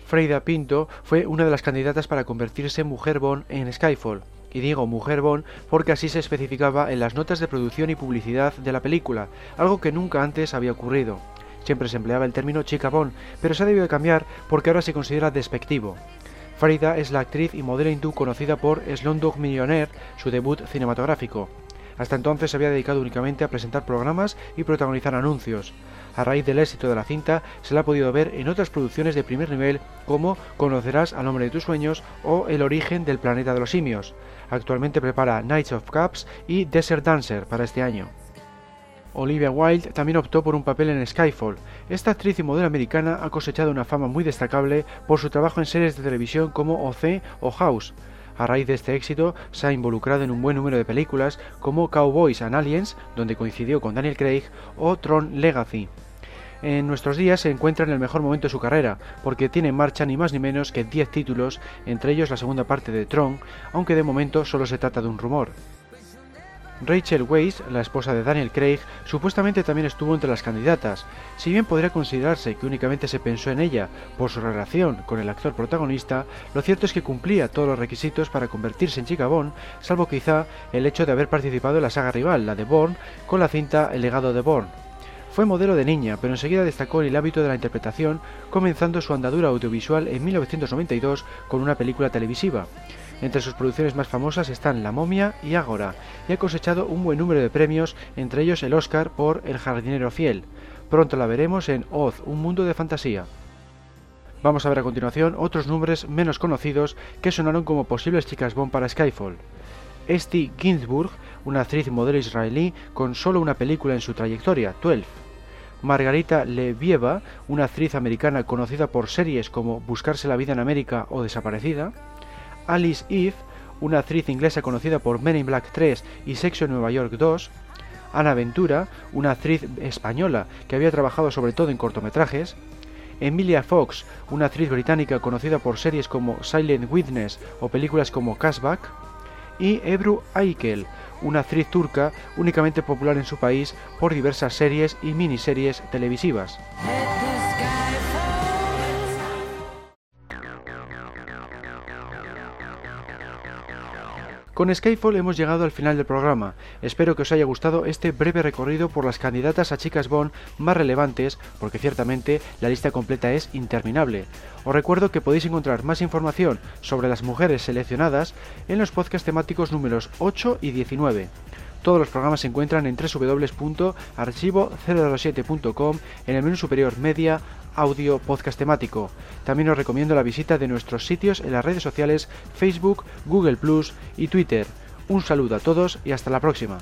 Speaker 2: Freida Pinto fue una de las candidatas para convertirse en mujer Bond en Skyfall. Y digo mujer Bond porque así se especificaba en las notas de producción y publicidad de la película, algo que nunca antes había ocurrido. Siempre se empleaba el término chica Bond, pero se ha debido de cambiar porque ahora se considera despectivo. Farida es la actriz y modelo hindú conocida por Slumdog Millionaire, su debut cinematográfico. Hasta entonces se había dedicado únicamente a presentar programas y protagonizar anuncios. A raíz del éxito de la cinta, se la ha podido ver en otras producciones de primer nivel como Conocerás al hombre de tus sueños o El origen del planeta de los simios. Actualmente prepara Knights of Cups y Desert Dancer para este año. Olivia Wilde también optó por un papel en Skyfall. Esta actriz y modelo americana ha cosechado una fama muy destacable por su trabajo en series de televisión como OC o House. A raíz de este éxito, se ha involucrado en un buen número de películas como Cowboys and Aliens, donde coincidió con Daniel Craig, o Tron Legacy. En nuestros días se encuentra en el mejor momento de su carrera, porque tiene en marcha ni más ni menos que 10 títulos, entre ellos la segunda parte de Tron, aunque de momento solo se trata de un rumor. Rachel Weisz, la esposa de Daniel Craig, supuestamente también estuvo entre las candidatas. Si bien podría considerarse que únicamente se pensó en ella por su relación con el actor protagonista, lo cierto es que cumplía todos los requisitos para convertirse en chica Bond, salvo quizá el hecho de haber participado en la saga rival, la de Bourne, con la cinta El legado de Bourne. Fue modelo de niña, pero enseguida destacó en el hábito de la interpretación, comenzando su andadura audiovisual en 1992 con una película televisiva. Entre sus producciones más famosas están La momia y Ágora, y ha cosechado un buen número de premios, entre ellos el Oscar por El jardinero fiel. Pronto la veremos en Oz, un mundo de fantasía. Vamos a ver a continuación otros nombres menos conocidos que sonaron como posibles chicas Bond para Skyfall. Esti Ginsburg, una actriz modelo israelí con solo una película en su trayectoria, 12. Margarita Levieva, una actriz americana conocida por series como Buscarse la vida en América o Desaparecida. Alice Eve, una actriz inglesa conocida por Men in Black 3 y Sexo en Nueva York 2, Ana Ventura, una actriz española que había trabajado sobre todo en cortometrajes, Emilia Fox, una actriz británica conocida por series como Silent Witness o películas como Cashback, y Ebru Aykel, una actriz turca únicamente popular en su país por diversas series y miniseries televisivas. Con Skyfall hemos llegado al final del programa. Espero que os haya gustado este breve recorrido por las candidatas a chicas Bond más relevantes, porque ciertamente la lista completa es interminable. Os recuerdo que podéis encontrar más información sobre las mujeres seleccionadas en los podcasts temáticos números 8 y 19. Todos los programas se encuentran en www.archivo007.com en el menú superior Media, Audio, Podcast temático. También os recomiendo la visita de nuestros sitios en las redes sociales Facebook, Google Plus y Twitter. Un saludo a todos y hasta la próxima.